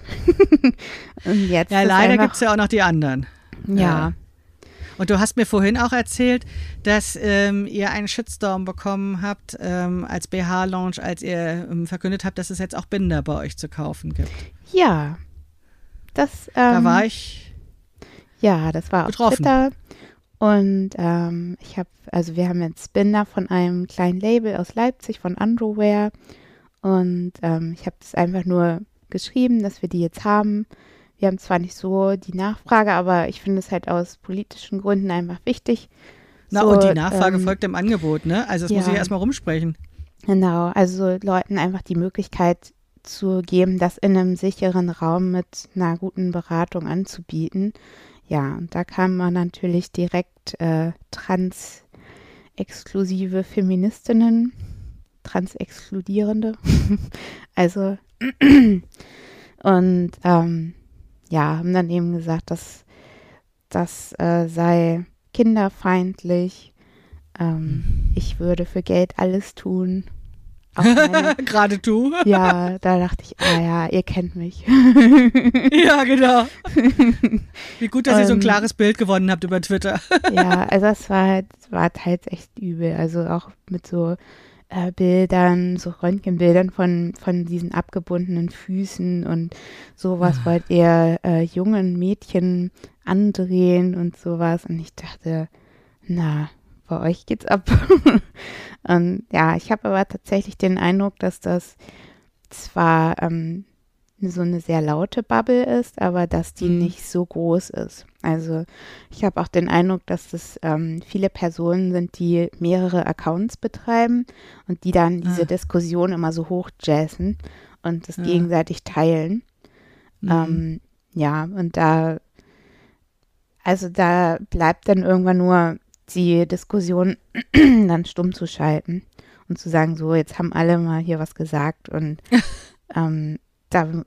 Und jetzt Ja, leider gibt es ja auch noch die anderen. ja, Und du hast mir vorhin auch erzählt, dass ähm, ihr einen Shitstorm bekommen habt ähm, als BH-Launch, als ihr ähm, verkündet habt, dass es jetzt auch Binder bei euch zu kaufen gibt. ja. Das, Da ähm, war ich, Ja, das war auf betroffen. Twitter. Und ähm, ich habe, also wir haben jetzt Spinner von einem kleinen Label aus Leipzig, von Underwear. Und ähm, ich habe das einfach nur geschrieben, dass wir die jetzt haben. Wir haben zwar nicht so die Nachfrage, aber ich finde es halt aus politischen Gründen einfach wichtig. na so, und die Nachfrage ähm, folgt dem Angebot, ne? Also das muss ja. ich erstmal rumsprechen. Genau, also Leuten einfach die Möglichkeit zu geben, das in einem sicheren Raum mit einer guten Beratung anzubieten. Ja, und da kamen wir natürlich direkt äh, trans-exklusive Feministinnen, trans-exkludierende. also, und ähm, ja, haben dann eben gesagt, dass das äh, sei kinderfeindlich. Ähm, ich würde für Geld alles tun. Meine, Gerade du. ja, da dachte ich, ah ja, ihr kennt mich. ja, genau. Wie gut, dass ihr so ein klares Bild gewonnen habt über Twitter. ja, also das war halt, war teils echt übel. Also auch mit so äh, Bildern, so Röntgenbildern von, von diesen abgebundenen Füßen und sowas Ah. wollt ihr äh, jungen Mädchen andrehen und sowas. Und ich dachte, na, bei euch geht's ab. und ja, ich habe aber tatsächlich den Eindruck, dass das zwar ähm, so eine sehr laute Bubble ist, aber dass die Mhm. nicht so groß ist. Also ich habe auch den Eindruck, dass das ähm, viele Personen sind, die mehrere Accounts betreiben und die dann diese Ah. Diskussion immer so hochjazzen und das Ja. gegenseitig teilen. Mhm. Ähm, ja, und da, also da bleibt dann irgendwann nur die Diskussion dann stumm zu schalten und zu sagen, so, jetzt haben alle mal hier was gesagt und ähm, da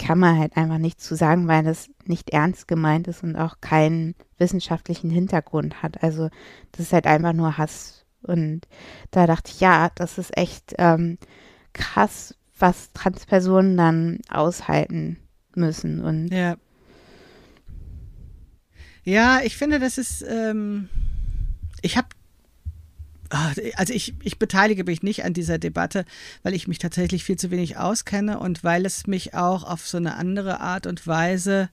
kann man halt einfach nichts zu sagen, weil das nicht ernst gemeint ist und auch keinen wissenschaftlichen Hintergrund hat. Also das ist halt einfach nur Hass. Und da dachte ich, ja, das ist echt ähm, krass, was Transpersonen dann aushalten müssen. Und Ja. Ja, ich finde, das ist, ähm, ich habe, also ich, ich beteilige mich nicht an dieser Debatte, weil ich mich tatsächlich viel zu wenig auskenne und weil es mich auch auf so eine andere Art und Weise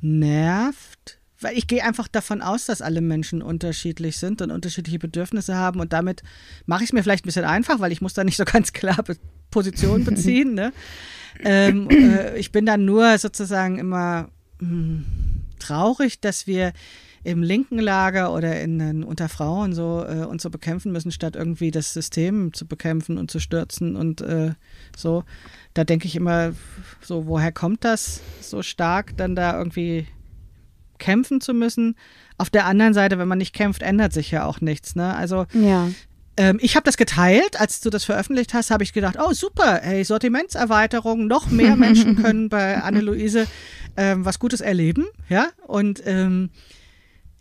nervt. Weil ich gehe einfach davon aus, dass alle Menschen unterschiedlich sind und unterschiedliche Bedürfnisse haben und damit mache ich es mir vielleicht ein bisschen einfach, weil ich muss da nicht so ganz klar Be Position beziehen. ne? ähm, äh, ich bin dann nur sozusagen immer mh, traurig, dass wir im linken Lager oder in, in unter Frauen so äh, uns so bekämpfen müssen, statt irgendwie das System zu bekämpfen und zu stürzen und äh, so. Da denke ich immer so, woher kommt das so stark, dann da irgendwie kämpfen zu müssen? Auf der anderen Seite, wenn man nicht kämpft, ändert sich ja auch nichts. Ne? Also ja. ähm, ich habe das geteilt, als du das veröffentlicht hast, habe ich gedacht, oh super, hey, Sortimentserweiterung, noch mehr Menschen können bei Anne-Luise ähm, was Gutes erleben, ja, und ähm,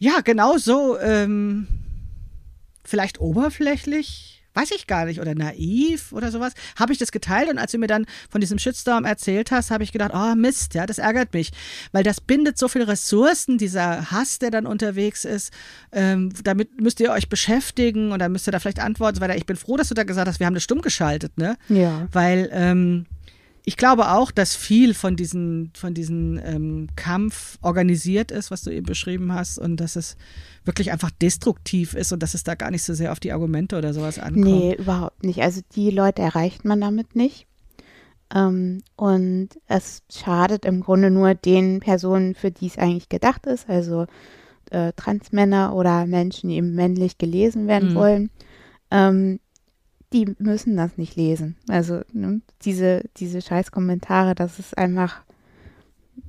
ja, genau so, ähm, vielleicht oberflächlich, weiß ich gar nicht, oder naiv oder sowas, habe ich das geteilt und als du mir dann von diesem Shitstorm erzählt hast, habe ich gedacht, oh Mist, ja, das ärgert mich, weil das bindet so viele Ressourcen, dieser Hass, der dann unterwegs ist, ähm, damit müsst ihr euch beschäftigen und dann müsst ihr da vielleicht antworten, weil ich bin froh, dass du da gesagt hast, wir haben das stumm geschaltet, ne? Ja. Weil ähm, ich glaube auch, dass viel von diesem von diesen ähm, Kampf organisiert ist, was du eben beschrieben hast, und dass es wirklich einfach destruktiv ist und dass es da gar nicht so sehr auf die Argumente oder sowas ankommt. Nee, überhaupt nicht. Also die Leute erreicht man damit nicht. Ähm, und es schadet im Grunde nur den Personen, für die es eigentlich gedacht ist, also äh, Transmänner oder Menschen, die eben männlich gelesen werden Mhm. wollen. Ähm, die müssen das nicht lesen. Also ne, diese, diese scheiß Kommentare, das ist einfach,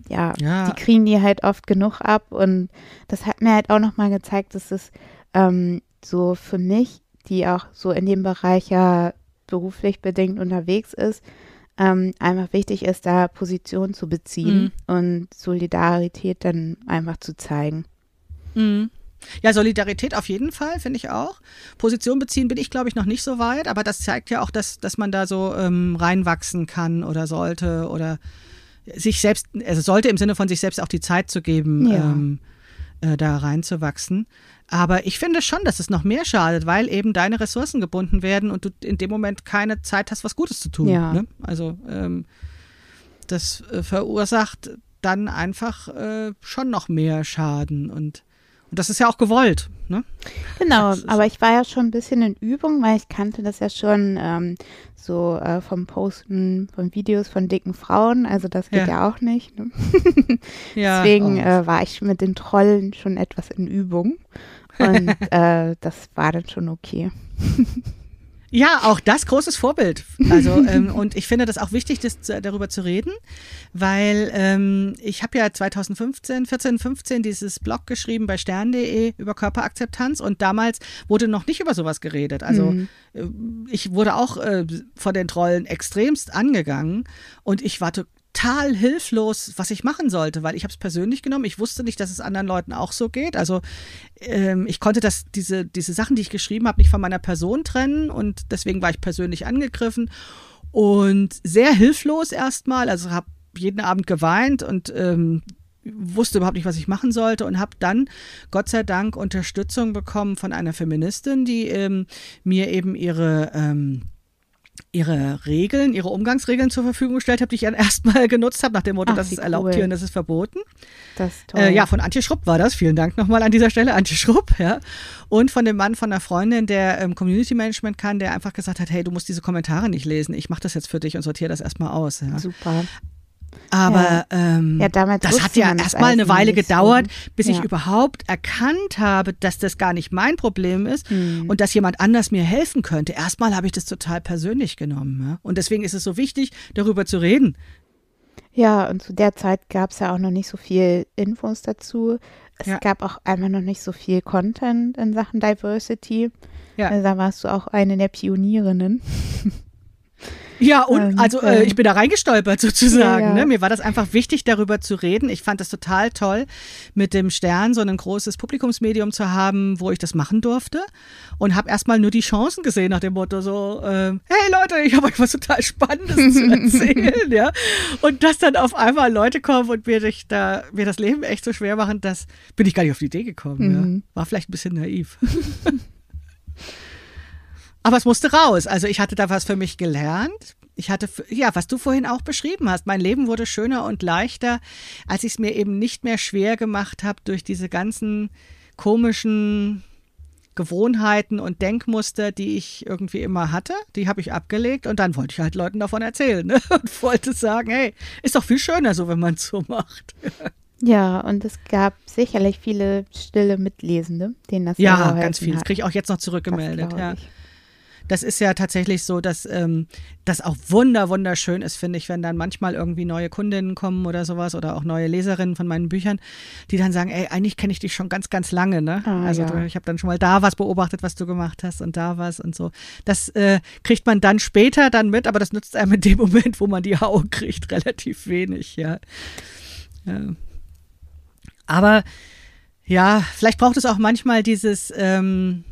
ja, Ja. die kriegen die halt oft genug ab. Und das hat mir halt auch nochmal gezeigt, dass es ähm, so für mich, die auch so in dem Bereich ja beruflich bedingt unterwegs ist, ähm, einfach wichtig ist, da Position zu beziehen und Solidarität dann einfach zu zeigen. Mhm. Ja, Solidarität auf jeden Fall, finde ich auch. Position beziehen bin ich, glaube ich, noch nicht so weit, aber das zeigt ja auch, dass, dass man da so ähm, reinwachsen kann oder sollte oder sich selbst, also sollte im Sinne von sich selbst auch die Zeit zu geben, Ja. ähm, äh, da reinzuwachsen. Aber ich finde schon, dass es noch mehr schadet, weil eben deine Ressourcen gebunden werden und du in dem Moment keine Zeit hast, was Gutes zu tun. Ja. Ne? Also ähm, das äh, verursacht dann einfach äh, schon noch mehr Schaden und und das ist ja auch gewollt. Ne? Genau, aber ich war ja schon ein bisschen in Übung, weil ich kannte das ja schon ähm, so äh, vom Posten von Videos von dicken Frauen, also das geht Ja. ja, auch nicht. Ne? Ja, Deswegen äh, war ich mit den Trollen schon etwas in Übung und äh, das war dann schon okay. Ja, auch das großes Vorbild. Also ähm, und ich finde das auch wichtig, das, darüber zu reden, weil ähm, ich habe ja 2015, 14, 15 dieses Blog geschrieben bei stern.de über Körperakzeptanz und damals wurde noch nicht über sowas geredet. Also Mhm. äh, ich wurde auch äh, von den Trollen extremst angegangen und ich war total hilflos, was ich machen sollte, weil ich habe es persönlich genommen. Ich wusste nicht, dass es anderen Leuten auch so geht. Also ähm, ich konnte das, diese, diese Sachen, die ich geschrieben habe, nicht von meiner Person trennen und deswegen war ich persönlich angegriffen und sehr hilflos erstmal. Also habe jeden Abend geweint und ähm, wusste überhaupt nicht, was ich machen sollte und habe dann Gott sei Dank Unterstützung bekommen von einer Feministin, die ähm, mir eben ihre ähm, ihre Regeln, ihre Umgangsregeln zur Verfügung gestellt habe, die ich dann erstmal genutzt habe, nach dem Motto, Ach, das ist erlaubt cool. hier und das ist verboten. Das ist toll. Äh, ja, von Antje Schrupp war das. Vielen Dank nochmal an dieser Stelle, Antje Schrupp, ja. Und von dem Mann von einer Freundin, der ähm, Community Management kann, der einfach gesagt hat, hey, du musst diese Kommentare nicht lesen, ich mache das jetzt für dich und sortiere das erstmal aus. Ja. Super. Aber Ja. ähm, Ja, das hat ja erstmal eine Weile nicht so. gedauert, bis ich überhaupt erkannt habe, dass das gar nicht mein Problem ist Hm. und dass jemand anders mir helfen könnte. Erstmal habe ich das total persönlich genommen. Und deswegen ist es so wichtig, darüber zu reden. Ja, und zu der Zeit gab es ja auch noch nicht so viel Infos dazu. Es Ja. gab auch einfach noch nicht so viel Content in Sachen Diversity. Ja. Also da warst du auch eine der Pionierinnen. Ja, und Und, also äh, ähm, ich bin da reingestolpert sozusagen. Ja, ja. Ne? Mir war das einfach wichtig, darüber zu reden. Ich fand das total toll, mit dem Stern so ein großes Publikumsmedium zu haben, wo ich das machen durfte. Und habe erstmal nur die Chancen gesehen nach dem Motto so, äh, hey Leute, ich habe euch was total Spannendes zu erzählen. ja? Und dass dann auf einmal Leute kommen und mir, dich da, mir das Leben echt so schwer machen, das bin ich gar nicht auf die Idee gekommen. Mhm. Ja? War vielleicht ein bisschen naiv. Aber es musste raus. Also ich hatte da was für mich gelernt. Ich hatte, ja, was du vorhin auch beschrieben hast, mein Leben wurde schöner und leichter, als ich es mir eben nicht mehr schwer gemacht habe durch diese ganzen komischen Gewohnheiten und Denkmuster, die ich irgendwie immer hatte. Die habe ich abgelegt und dann wollte ich halt Leuten davon erzählen ne? und wollte sagen, hey, ist doch viel schöner so, wenn man es so macht. Ja, und es gab sicherlich viele stille Mitlesende, denen das Ja, ganz viel. Das hat. kriege ich auch jetzt noch Das zurückgemeldet. Ja. ich. Das ist ja tatsächlich so, dass ähm, das auch wunder, wunderschön ist, finde ich, wenn dann manchmal irgendwie neue Kundinnen kommen oder sowas oder auch neue Leserinnen von meinen Büchern, die dann sagen, ey, eigentlich kenne ich dich schon ganz, ganz lange, ne? Ah, also ja. ich habe dann schon mal da was beobachtet, was du gemacht hast und da was und so. Das äh, kriegt man dann später dann mit, aber das nützt einem in dem Moment, wo man die Haue kriegt, relativ wenig, ja. ja. Aber ja, vielleicht braucht es auch manchmal dieses ähm,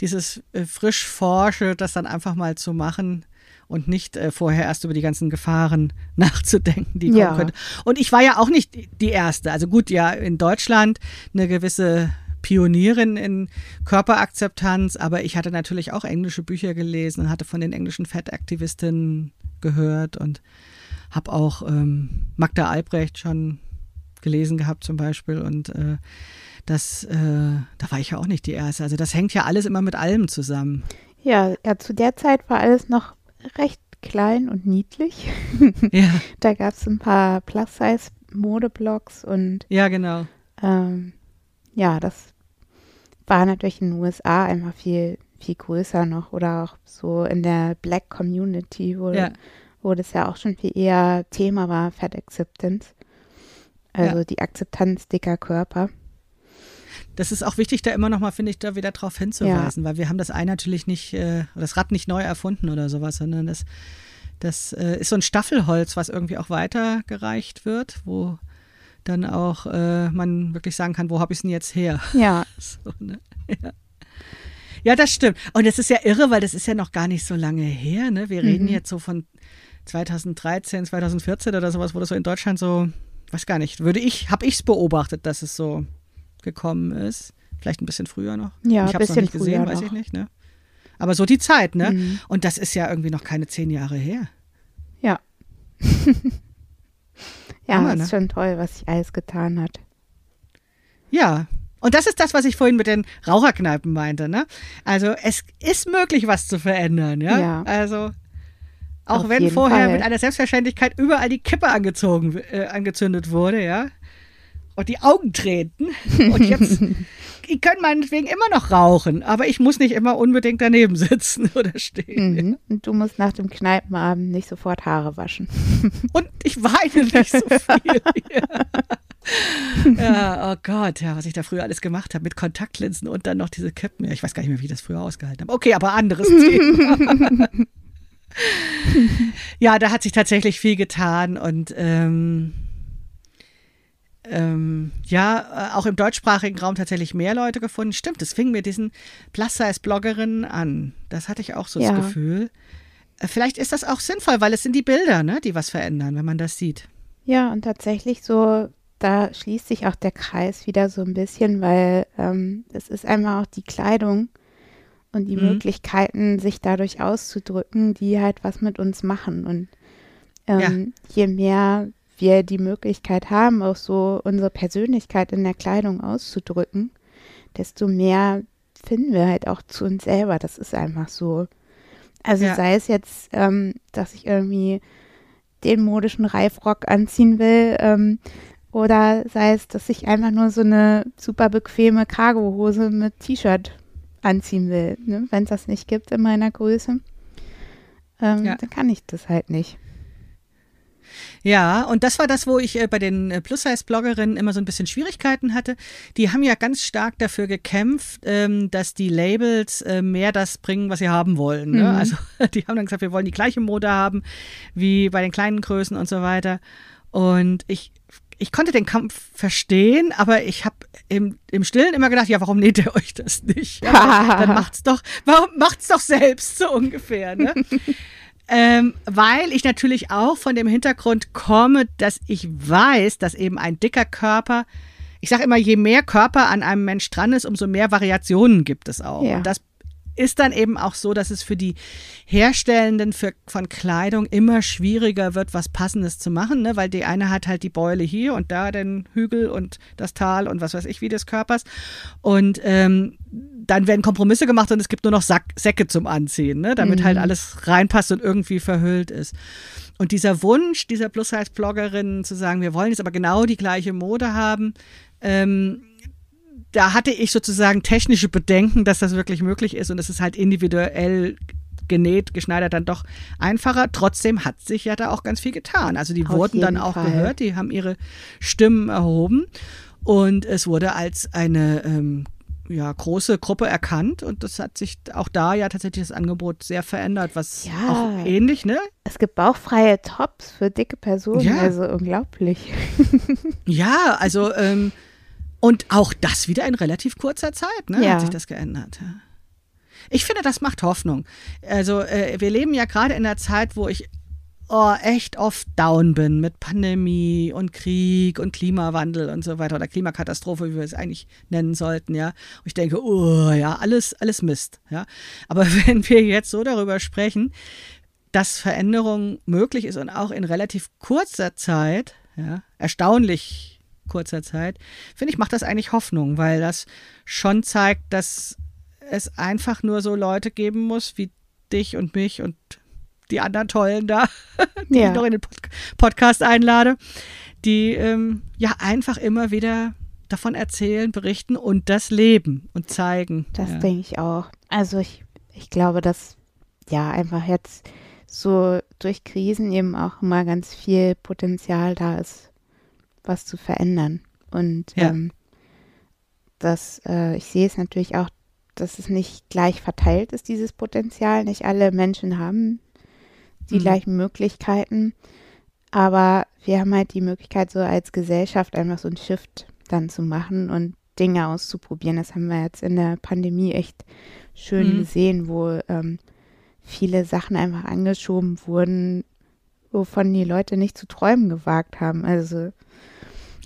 dieses äh, frisch Forsche, das dann einfach mal zu machen und nicht äh, vorher erst über die ganzen Gefahren nachzudenken, die kommen Ja. könnten. Und ich war ja auch nicht die- Erste. Also gut, ja, in Deutschland eine gewisse Pionierin in Körperakzeptanz, aber ich hatte natürlich auch englische Bücher gelesen und hatte von den englischen Fettaktivistinnen gehört und habe auch ähm, Magda Albrecht schon gelesen gehabt zum Beispiel und äh, das, äh, da war ich ja auch nicht die Erste. Also das hängt ja alles immer mit allem zusammen. Ja, ja, zu der Zeit war alles noch recht klein und niedlich. Ja, Da gab es ein paar Plus-Size-Modeblogs und ja, genau. ähm, ja, das war natürlich in den USA einfach viel, viel größer noch oder auch so in der Black Community, wo, Ja. wo das ja auch schon viel eher Thema war, Fat Acceptance. Also Ja. die Akzeptanz dicker Körper. Das ist auch wichtig, da immer noch mal, finde ich, da wieder drauf hinzuweisen, weil wir haben das Ei natürlich nicht, äh, das Rad nicht neu erfunden oder sowas, sondern das, das äh, ist so ein Staffelholz, was irgendwie auch weitergereicht wird, wo dann auch äh, man wirklich sagen kann, wo habe ich es denn jetzt her? Ja, So, ne? ja. ja, das stimmt. Und das ist ja irre, weil das ist ja noch gar nicht so lange her. Ne? Wir reden Mhm. jetzt so von 2013, 2014 oder sowas, wo das so in Deutschland so, weiß gar nicht, würde ich, habe ich es beobachtet, dass es so gekommen ist. Vielleicht ein bisschen früher noch. Ja, ich habe es noch nicht gesehen, früher weiß noch. ich nicht. Ne? Aber so die Zeit, ne? Mhm. Und das ist ja irgendwie noch keine zehn Jahre her. ja. ja, Hammer, ist ne? schon toll, was sich alles getan hat. Ja. Und das ist das, was ich vorhin mit den Raucherkneipen meinte, ne? Also es ist möglich, was zu verändern, ja? Ja. Also auch Auf wenn vorher Fall. mit einer Selbstverständlichkeit überall die Kippe angezogen, äh, angezündet wurde, ja? Und die Augen treten. Und jetzt, ich kann meinetwegen immer noch rauchen, aber ich muss nicht immer unbedingt daneben sitzen oder stehen. Mhm. Und du musst nach dem Kneipenabend nicht sofort Haare waschen. Und ich weine nicht so viel. ja. ja, oh Gott, ja, was ich da früher alles gemacht habe mit Kontaktlinsen und dann noch diese Kippen. Ja, ich weiß gar nicht mehr, wie ich das früher ausgehalten habe. Okay, aber anderes Thema. ja, da hat sich tatsächlich viel getan und ähm, ähm, ja, äh, auch im deutschsprachigen Raum tatsächlich mehr Leute gefunden. Stimmt, es fing mit diesen Plus-Size-Bloggerinnen an. Das hatte ich auch so Ja. das Gefühl. Äh, Vielleicht ist das auch sinnvoll, weil es sind die Bilder, ne, die was verändern, wenn man das sieht. Ja, und tatsächlich so, da schließt sich auch der Kreis wieder so ein bisschen, weil ähm, es ist einmal auch die Kleidung und die mhm. Möglichkeiten, sich dadurch auszudrücken, die halt was mit uns machen. Und ähm, ja. je mehr wir die Möglichkeit haben, auch so unsere Persönlichkeit in der Kleidung auszudrücken, desto mehr finden wir halt auch zu uns selber. Das ist einfach so. Also ja. sei es jetzt, ähm, dass ich irgendwie den modischen Reifrock anziehen will, ähm, oder sei es, dass ich einfach nur so eine super bequeme Cargohose mit T-Shirt anziehen will. Ne? Wenn es das nicht gibt in meiner Größe, ähm, ja. dann kann ich das halt nicht. Ja, und das war das, wo ich äh, bei den äh, Plus-Size-Bloggerinnen immer so ein bisschen Schwierigkeiten hatte. Die haben ja ganz stark dafür gekämpft, ähm, dass die Labels äh, mehr das bringen, was sie haben wollen. Ne? Mhm. Also die haben dann gesagt, wir wollen die gleiche Mode haben wie bei den kleinen Größen und so weiter. Und ich ich konnte den Kampf verstehen, aber ich habe im, im Stillen immer gedacht, ja, warum näht ihr euch das nicht? Ja, dann macht's doch, warum macht's doch selbst so ungefähr, ne? Ähm, weil ich natürlich auch von dem Hintergrund komme, dass ich weiß, dass eben ein dicker Körper, ich sage immer, je mehr Körper an einem Mensch dran ist, umso mehr Variationen gibt es auch. Ja. Und das ist dann eben auch so, dass es für die Herstellenden für, von Kleidung immer schwieriger wird, was Passendes zu machen, ne? weil die eine hat halt die Beule hier und da den Hügel und das Tal und was weiß ich wie des Körpers. Und ähm, dann werden Kompromisse gemacht und es gibt nur noch Sack, Säcke zum Anziehen, ne? damit halt mhm. halt alles reinpasst und irgendwie verhüllt ist. Und dieser Wunsch dieser Plus-Size-Bloggerin zu sagen, wir wollen jetzt aber genau die gleiche Mode haben, ähm, da hatte ich sozusagen technische Bedenken, dass das wirklich möglich ist und es ist halt individuell genäht, geschneidert dann doch einfacher. Trotzdem hat sich ja da auch ganz viel getan. Also die Auf wurden dann auch Fall. gehört, die haben ihre Stimmen erhoben und es wurde als eine ähm, ja, große Gruppe erkannt und das hat sich auch da ja tatsächlich das Angebot sehr verändert, was ja, auch ähnlich, ne? Es gibt bauchfreie Tops für dicke Personen, ja. also unglaublich. ja, also ähm, und auch das wieder in relativ kurzer Zeit, ne, ja. hat sich das geändert. Ich finde, das macht Hoffnung. Also äh, wir leben ja gerade in einer Zeit, wo ich oh, echt oft down bin mit Pandemie und Krieg und Klimawandel und so weiter oder Klimakatastrophe, wie wir es eigentlich nennen sollten, ja. Und ich denke, oh ja, alles, alles Mist, ja. Aber wenn wir jetzt so darüber sprechen, dass Veränderung möglich ist und auch in relativ kurzer Zeit, ja, erstaunlich kurzer Zeit, finde ich, macht das eigentlich Hoffnung, weil das schon zeigt, dass es einfach nur so Leute geben muss wie dich und mich und die anderen Tollen da, die ja. ich noch in den Pod Podcast einlade, die ähm, ja einfach immer wieder davon erzählen, berichten und das leben und zeigen. Das ja. denke ich auch. Also ich, ich glaube, dass ja einfach jetzt so durch Krisen eben auch immer ganz viel Potenzial da ist, was zu verändern. Und ja. ähm, das, äh, ich sehe es natürlich auch, dass es nicht gleich verteilt ist, dieses Potenzial. Nicht alle Menschen haben die mhm. gleichen Möglichkeiten. Aber wir haben halt die Möglichkeit, so als Gesellschaft einfach so einen Shift dann zu machen und Dinge auszuprobieren. Das haben wir jetzt in der Pandemie echt schön mhm. gesehen, wo ähm, viele Sachen einfach angeschoben wurden, wovon die Leute nicht zu träumen gewagt haben. Also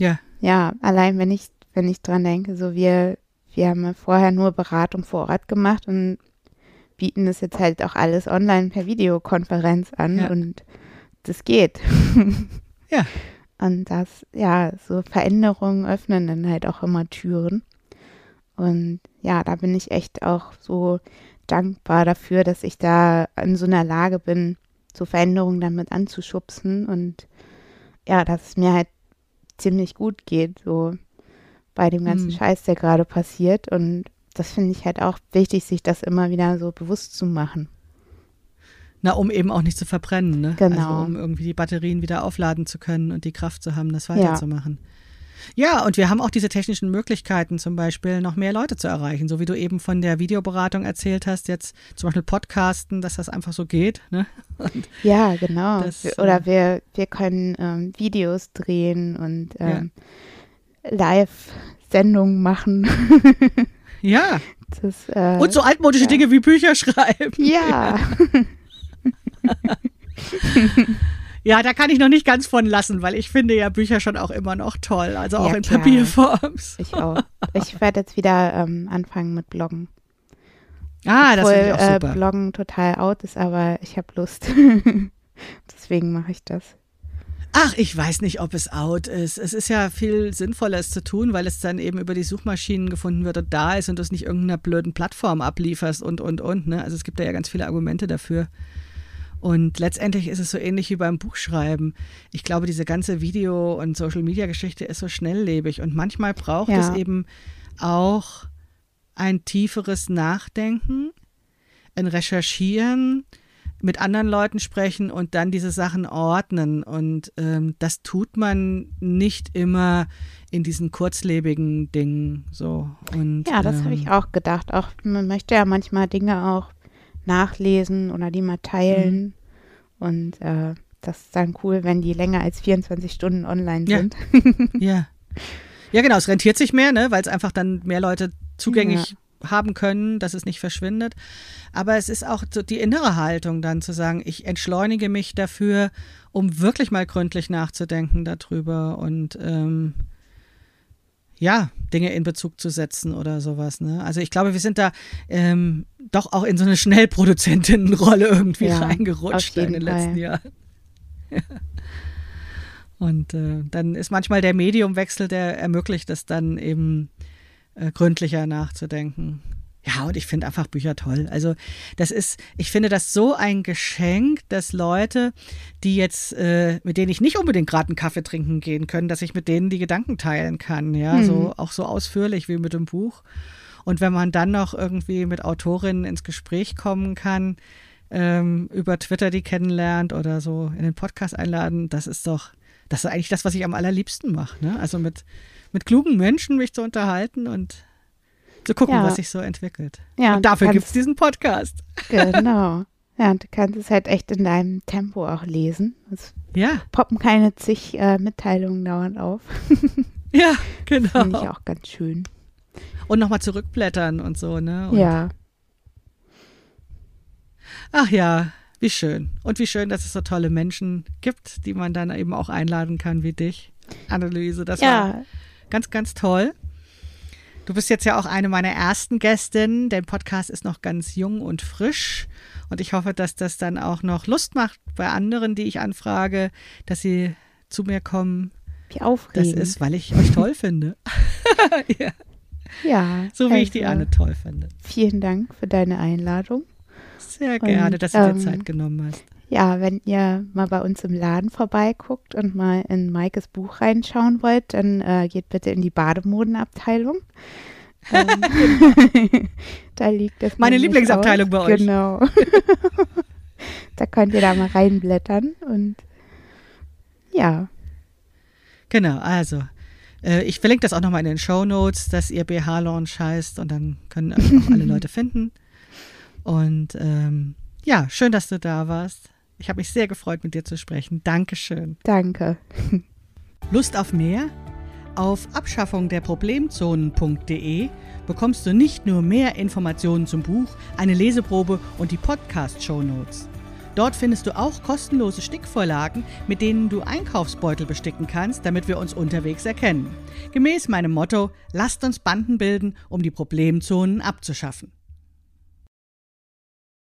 ja. Ja, allein wenn ich, wenn ich dran denke, so wir, wir haben ja vorher nur Beratung vor Ort gemacht und bieten das jetzt halt auch alles online per Videokonferenz an ja. und das geht. ja. Und das, ja, so Veränderungen öffnen dann halt auch immer Türen. Und ja, da bin ich echt auch so dankbar dafür, dass ich da in so einer Lage bin, so Veränderungen damit anzuschubsen und ja, dass es mir halt ziemlich gut geht, so bei dem ganzen mhm. Scheiß, der gerade passiert. Und das finde ich halt auch wichtig, sich das immer wieder so bewusst zu machen. Na, um eben auch nicht zu verbrennen, ne? Genau. Also um irgendwie die Batterien wieder aufladen zu können und die Kraft zu haben, das weiterzumachen. Ja. Ja, und wir haben auch diese technischen Möglichkeiten, zum Beispiel noch mehr Leute zu erreichen, so wie du eben von der Videoberatung erzählt hast, jetzt zum Beispiel Podcasten, dass das einfach so geht. Ne? ja, genau. Das, Oder wir, wir können ähm, Videos drehen und ähm, ja. Live-Sendungen machen. ja. Das, äh, und so altmodische ja. Dinge wie Bücher schreiben. Ja. Ja, da kann ich noch nicht ganz von lassen, weil ich finde ja Bücher schon auch immer noch toll, also auch ja, in Papierform. Ich auch. Ich werde jetzt wieder ähm, anfangen mit Bloggen. Ah, das Obwohl, finde ich auch äh, super. Bloggen total out ist, aber ich habe Lust. Deswegen mache ich das. Ach, ich weiß nicht, ob es out ist. Es ist ja viel sinnvoller, es zu tun, weil es dann eben über die Suchmaschinen gefunden wird und da ist und du es nicht irgendeiner blöden Plattform ablieferst und, und, und. Ne? Also es gibt da ja ganz viele Argumente dafür. Und letztendlich ist es so ähnlich wie beim Buchschreiben. Ich glaube, diese ganze Video- und Social-Media-Geschichte ist so schnelllebig und manchmal braucht Ja. es eben auch ein tieferes Nachdenken, ein Recherchieren, mit anderen Leuten sprechen und dann diese Sachen ordnen. Und ähm, das tut man nicht immer in diesen kurzlebigen Dingen so. Und, Ja, das ähm, habe ich auch gedacht. Auch man möchte ja manchmal Dinge auch nachlesen oder die mal teilen. Mhm. Und äh, das ist dann cool, wenn die länger als 24 Stunden online Ja. sind. Ja. Ja, genau, es rentiert sich mehr, ne, weil es einfach dann mehr Leute zugänglich haben können, dass es nicht verschwindet. Aber es ist auch so die innere Haltung dann zu sagen, ich entschleunige mich dafür, um wirklich mal gründlich nachzudenken darüber und ähm, ja, Dinge in Bezug zu setzen oder sowas. Ne? Also ich glaube, wir sind da ähm, doch auch in so eine Schnellproduzentinnenrolle irgendwie Ja, reingerutscht in den letzten. Jahren. Und äh, dann ist manchmal der Mediumwechsel, der ermöglicht es dann eben äh, gründlicher nachzudenken. Ja, und ich finde einfach Bücher toll. Also das ist, ich finde das so ein Geschenk, dass Leute, die jetzt, äh, mit denen ich nicht unbedingt gerade einen Kaffee trinken gehen können, dass ich mit denen die Gedanken teilen kann, ja, Mhm. so auch so ausführlich wie mit dem Buch. Und wenn man dann noch irgendwie mit Autorinnen ins Gespräch kommen kann, ähm, über Twitter die kennenlernt oder so in den Podcast einladen, das ist doch, das ist eigentlich das, was ich am allerliebsten mache. Ne? Also mit, mit klugen Menschen mich zu unterhalten und zu gucken, Ja. was sich so entwickelt. Ja, und dafür gibt es diesen Podcast. Genau. Ja, und du kannst es halt echt in deinem Tempo auch lesen. Es Ja, poppen keine zig äh, Mitteilungen dauernd auf. ja, Finde ich genau. auch ganz schön. Und nochmal zurückblättern und so, ne? Und, Ja, Ach ja, wie schön. Und wie schön, dass es so tolle Menschen gibt, die man dann eben auch einladen kann wie dich. Anneliese, das war ja, ganz, ganz toll. Du bist jetzt ja auch eine meiner ersten Gästinnen. Der Podcast ist noch ganz jung und frisch. Und ich hoffe, dass das dann auch noch Lust macht bei anderen, die ich anfrage, dass sie zu mir kommen. wie Das aufregend. ist, weil ich euch toll finde. ja, ja, so wie ich die also, Anne toll finde. Vielen Dank für deine Einladung. Sehr gerne, Und, dass du dir ähm, Zeit genommen hast. Ja, wenn ihr mal bei uns im Laden vorbeiguckt und mal in Maikes Buch reinschauen wollt, dann äh, geht bitte in die Bademodenabteilung. Ähm, da liegt das Meine Lieblingsabteilung aus. bei euch. Genau. da könnt ihr da mal reinblättern und ja, Genau, also. äh, Ich verlinke das auch nochmal in den Show Notes, dass ihr BH-Launch heißt und dann können euch auch alle Leute finden. Und ähm, ja, schön, dass du da warst. Ich habe mich sehr gefreut, mit dir zu sprechen. Dankeschön. danke. Lust auf mehr? Auf abschaffungderproblemzonen.de bekommst du nicht nur mehr Informationen zum Buch, eine Leseprobe und die Podcast-Show Notes. Dort findest du auch kostenlose Stickvorlagen, mit denen du Einkaufsbeutel besticken kannst, damit wir uns unterwegs erkennen. Gemäß meinem Motto: Lasst uns Banden bilden, um die Problemzonen abzuschaffen.